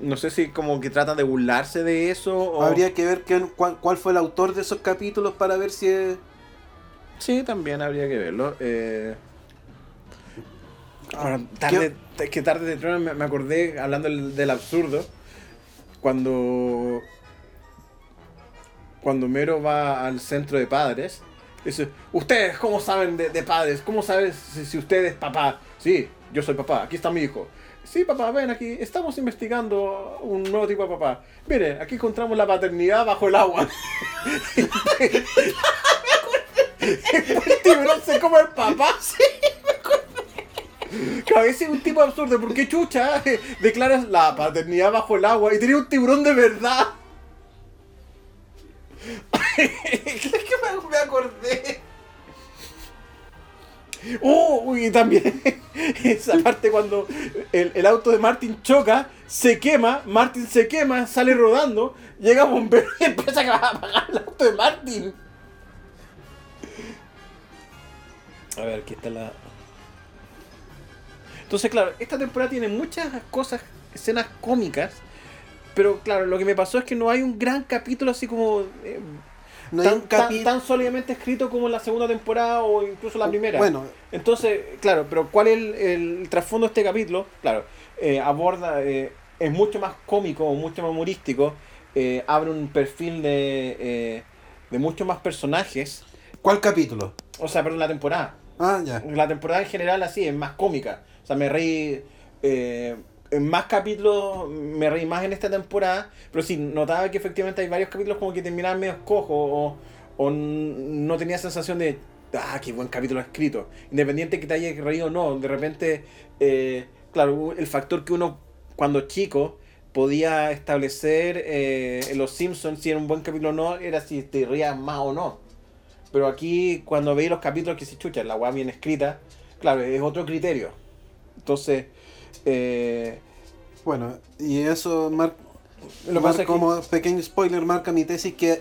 No sé si como que trata de burlarse de eso o... Habría que ver quién- cuál, cuál fue el autor de esos capítulos para ver si es... Sí, también habría que verlo. Eh... Ahora, tarde, es que tarde de temprano me, me acordé, hablando del, del absurdo, cuando. Cuando Mero va al centro de padres, dice: ¿Ustedes cómo saben de, padres? ¿Cómo saben si, si usted es papá? Sí, yo soy papá, aquí está mi hijo. Sí, papá, ven aquí, estamos investigando un nuevo tipo de papá. Mire, aquí encontramos la paternidad bajo el agua. el tiburón se come al papá. Claro, ese es un tipo absurdo. ¿Por qué chucha declaras la paternidad bajo el agua y tenía un tiburón de verdad? Es que me, me acordé. Oh, y también (laughs) esa parte cuando el, el auto de Martin choca, se quema, Martin se quema, sale rodando, llega un bombero y empieza a apagar el auto de Martin. A ver, aquí está la. Entonces, claro, esta temporada tiene muchas cosas, escenas cómicas, pero claro, lo que me pasó es que no hay un gran capítulo así como. eh, No tan, tan- tan sólidamente escrito como en la segunda temporada o incluso la primera. Bueno, Entonces, claro, pero ¿cuál es el, el trasfondo de este capítulo? Claro, eh, aborda, eh, es mucho más cómico, mucho más humorístico, eh, abre un perfil de, de muchos más personajes, ¿cuál capítulo? o sea, perdón, la temporada. Ah, ya. La temporada en general así es más cómica, sea, me reí... eh, en más capítulos me reí más en esta temporada, pero sí, notaba que efectivamente hay varios capítulos como que terminaban medio cojos o, o no tenía sensación de, ah, qué buen capítulo escrito. Independiente que te hayas reído o no, de repente, eh, claro, el factor que uno cuando chico podía establecer eh, en Los Simpsons si era un buen capítulo o no, era si te rías más o no. Pero aquí, cuando veis los capítulos que se chucha, la weá bien escrita, claro, es otro criterio. Entonces, eh, Bueno, y eso, lo que- como pequeño spoiler, marca mi tesis que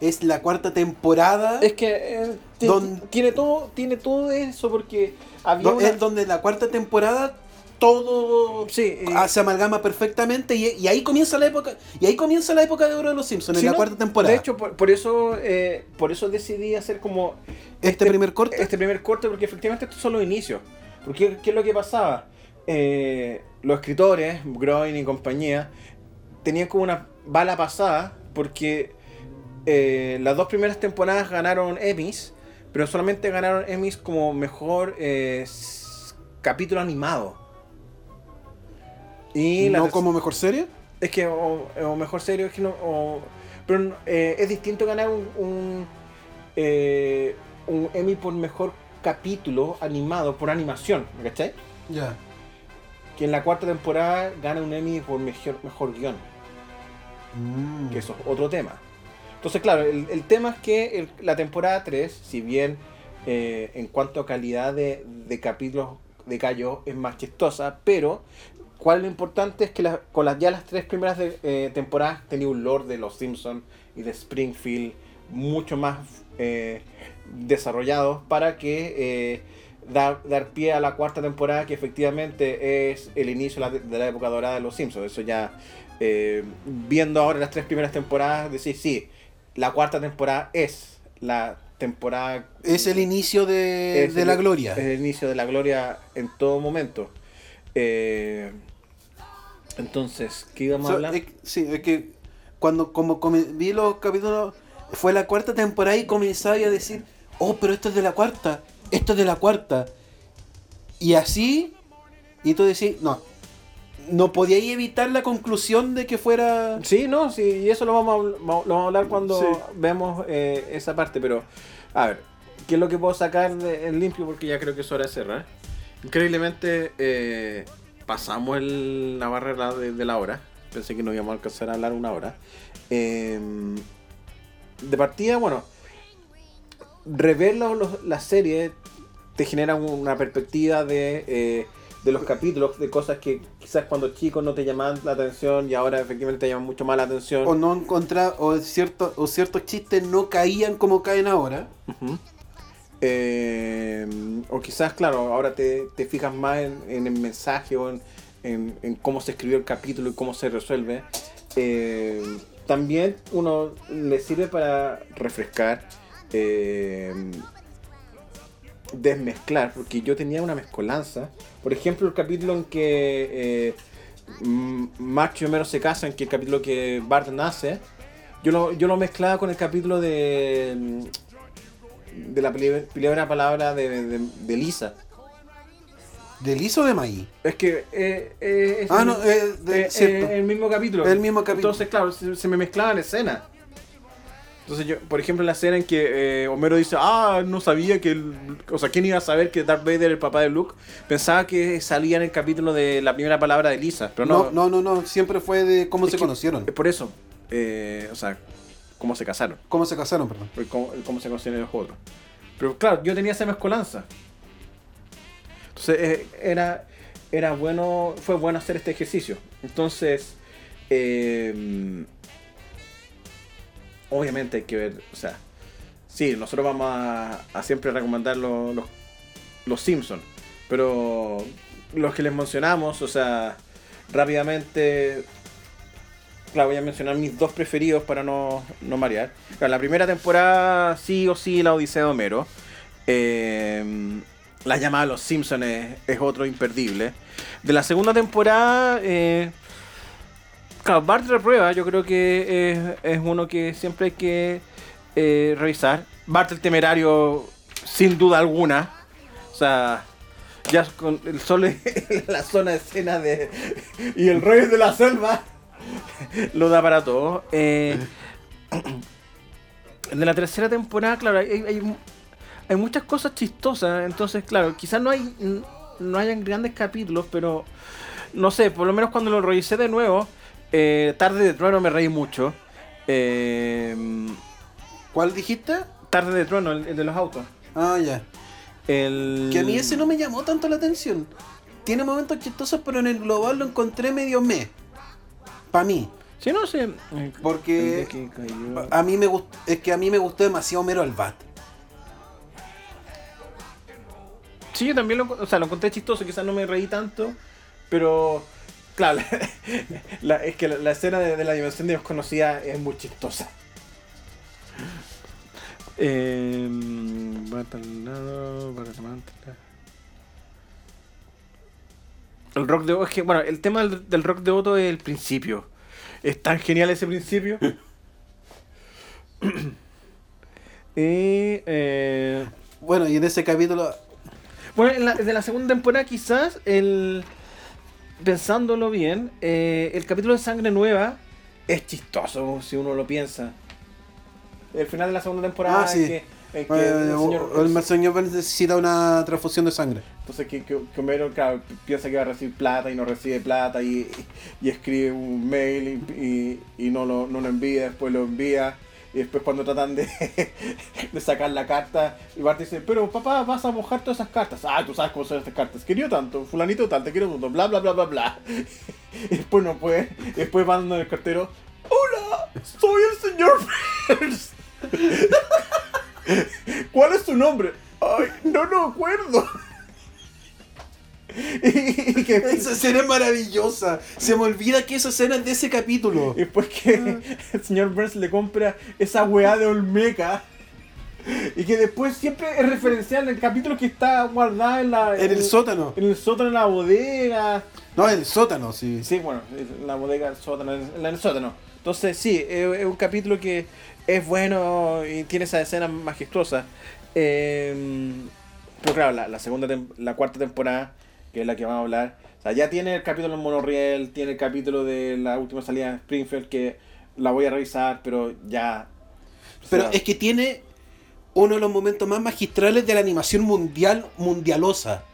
es la cuarta temporada. Es que eh, Don- tiene todo tiene todo eso porque había do- una- Es donde la cuarta temporada todo Sí, eh, ah, se amalgama perfectamente y, y ahí comienza la época y ahí comienza la época de oro de los Simpsons en la cuarta temporada. De hecho, por, por eso eh, por eso decidí hacer como este, primer corte este primer corte porque efectivamente estos son los inicios. Porque qué es lo que pasaba? Eh, los escritores, Groening y compañía, tenían como una bala pasada porque eh, las dos primeras temporadas ganaron Emmys, pero solamente ganaron Emmys como mejor eh, capítulo animado. Y no como mejor serie. es que, o, o mejor serio, es que no. o- pero eh, es distinto ganar un, un, un Emmy por mejor capítulo animado, por animación, ¿me ¿cachai? Ya. Que en la cuarta temporada gana un Emmy por mejor, mejor guion, Mm. que eso es otro tema. Entonces, claro, el, el tema es que el- la temporada 3, si bien eh, en cuanto a calidad de, de capítulos de Callo es más chistosa, pero cuál es lo importante es que la- con las, ya las tres primeras de- eh, temporadas tenía un lore de Los Simpsons y de Springfield mucho más eh, desarrollados para que eh, dar, dar pie a la cuarta temporada que efectivamente es el inicio de la, de la época dorada de Los Simpsons. Eso ya, eh, viendo ahora las tres primeras temporadas, decir, sí, la cuarta temporada es la temporada Es el inicio de, de el- la gloria. Es el inicio de la gloria en todo momento. Eh, entonces, ¿qué íbamos a hablar? es- sí, es que cuando como, come- vi los capítulos, fue la cuarta temporada y comenzaba a decir, oh, pero esto es de la cuarta, esto es de la cuarta. Y así, y tú decís, no, no podíais evitar la conclusión de que fuera... Sí, no, sí, y eso lo vamos a, habl- lo vamos a hablar cuando Sí. vemos eh, esa parte, pero a ver, ¿qué es lo que puedo sacar de- en limpio? Porque ya creo que es hora de cerrar. Increíblemente, eh, pasamos el- la barrera de, de la hora. pensé que no íbamos a alcanzar a hablar una hora. Eh, de partida, bueno, rever los- la serie te genera una perspectiva de, eh, de los capítulos, de cosas que quizás cuando chico no te llamaban la atención y ahora efectivamente te llaman mucho más la atención. O no encontrar, o, cierto, o ciertos chistes no caían como caen ahora. Eh, o quizás, claro, ahora te, te fijas más en, en el mensaje o en, en- en cómo se escribió el capítulo y cómo se resuelve. Eh, también uno le sirve para refrescar, eh, desmezclar, porque yo tenía una mezcolanza. Por ejemplo, el capítulo en que eh, y Homero se casan, que el capítulo que Bart nace, yo lo, yo lo mezclaba con el capítulo de de la primera palabra de, de Lisa. ¿Del ISO de maíz? Es que eh, eh, es, Ah, el, no, eh, de- eh, cierto. eh, el mismo capítulo. El mismo capítulo. Entonces, claro, se, se me mezclaban escenas. Entonces, yo, por ejemplo, la escena en que eh, Homero dice, ah, no sabía que. El, o sea, ¿quién iba a saber que Darth Vader era el papá de Luke? Pensaba que salía en el capítulo de la primera palabra de Lisa, pero no. No, no, no, no, siempre fue de cómo se que- conocieron. Es por eso. eh, o sea, cómo se casaron. Cómo se casaron, perdón. el cómo, cómo se conocían los otros. Pero claro, yo tenía esa mezcolanza. Entonces eh, era, era bueno, fue bueno hacer este ejercicio. Entonces, eh, obviamente hay que ver, o sea, sí, nosotros vamos a, siempre recomendar los, los, Simpsons, pero los que les mencionamos, o sea, rápidamente Claro, voy a mencionar mis dos preferidos para no, no marear. La primera temporada, sí o sí, la Odisea de Homero. Eh, la llamada de los Simpsons es, otro imperdible. De la segunda temporada, eh, claro, Bart reprueba, yo creo que es, es uno que siempre hay que eh, revisar. Bart el temerario, sin duda alguna. O sea, ya con el solo (laughs) la zona de escena de. y el rey de la selva (laughs) lo da para todo. Eh, (clears throat) de la tercera temporada, claro, hay, hay, hay muchas cosas chistosas. Entonces, claro, quizás no hay no hayan grandes capítulos, pero no sé, por lo menos cuando lo revisé de nuevo, eh, Tarde de Trueno me reí mucho. Eh, ¿Cuál dijiste? Tarde de Trueno, el, el de los autos. Ah, ya. El... Que a mí ese no me llamó tanto la atención. Tiene momentos chistosos, pero en el global lo encontré medio me. Para mí. Sí, no sé. Porque a mí me gust- es que a mí me gustó demasiado Homero al Bat. Sí, yo también lo, o sea, lo encontré chistoso, quizás no me reí tanto, pero claro, (laughs) la- es que la, la escena de, de la dimensión desconocida es muy chistosa. Eh, el rock de Otto, es que, bueno, el tema del, del rock de Otto es el principio. Es tan genial ese principio. (laughs) y, eh, Bueno, y en ese capítulo. Bueno, en la, de la segunda temporada quizás, el pensándolo bien, eh, el capítulo de Sangre Nueva es chistoso si uno lo piensa. El final de la segunda temporada Ah, sí. en que, que eh, el señor- el señor necesita una transfusión de sangre. entonces que, que, que Homero claro, piensa que va a recibir plata y no recibe plata y, y escribe un mail y, y- y no, lo, no lo envía, después lo envía y después cuando tratan de, (laughs) sacar la carta, y Bart dice, pero papá, vas a mojar todas esas cartas. Ah, tú sabes cómo son estas cartas. Querido tanto, fulanito tal, te quiero tanto, bla, bla, bla, bla, bla. (laughs) Y después no puede, después van el cartero, hola, soy el señor Burns. (laughs) ¿Cuál es tu nombre? Ay, no lo acuerdo. (laughs) y, que, Esa escena es maravillosa. Se me olvida que esa escena es de ese capítulo. y después que (laughs) el señor Burns le compra esa weá de Olmeca. Y que después siempre es referencial en el capítulo que está guardada en la. En el sótano. En el sótano, en la bodega. No, en el sótano, sí. Sí, bueno, en la bodega, el sótano, en el sótano. Entonces, sí, es, un capítulo que es bueno y tiene esa escena majestuosa. Eh, pero claro, la, la segunda, la cuarta temporada, que es la que vamos a hablar. O sea, ya tiene el capítulo en Monorriel, tiene el capítulo de la última salida de Springfield, que la voy a revisar, pero ya. Pero es que tiene uno de los momentos más magistrales de la animación mundial, mundialosa.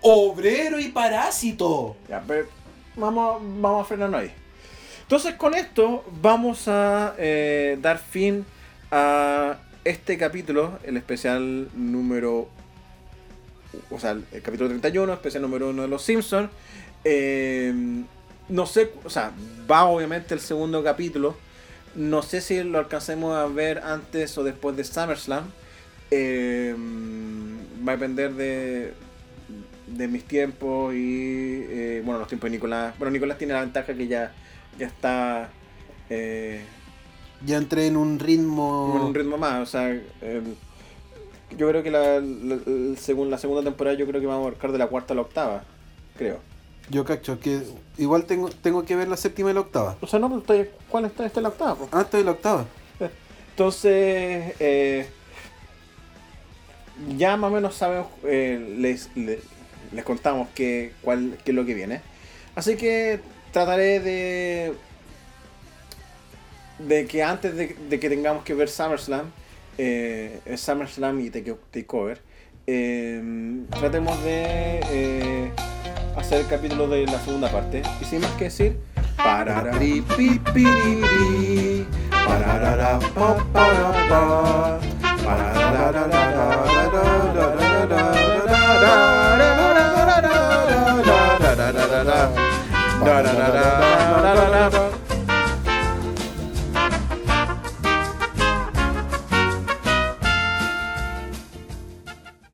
Obrero y parásito. Ya, pero vamos, vamos a frenarnos ahí. Entonces con esto vamos a eh, dar fin a este capítulo, el especial número o sea, el capítulo 31, especial número 1 de Los Simpsons. Em, no sé, o sea, va obviamente el segundo capítulo. No sé si lo alcancemos a ver antes o después de SummerSlam. Em, va a depender de, de mis tiempos y, eh, bueno, los tiempos de Nicolás. Bueno, Nicolás tiene la ventaja que ya, ya está... Eh, ya entré en un ritmo... En un ritmo más, o sea em, yo creo que la, la, según la segunda temporada yo creo que vamos a marcar de la cuarta a la octava, creo. Yo cacho, que igual tengo, tengo que ver la séptima y la octava. O sea, no, estoy, ¿cuál está? Esta es la octava. Ah, esta es la octava. Entonces, eh, ya más o menos sabemos, eh, les, les, contamos qué, cuál, qué es lo que viene. Así que trataré de de que antes de, que tengamos que ver SummerSlam, eh, SummerSlam y Takeover, eh, em, tratemos de eh, hacer el capítulo de la segunda parte. Y sin más que decir, da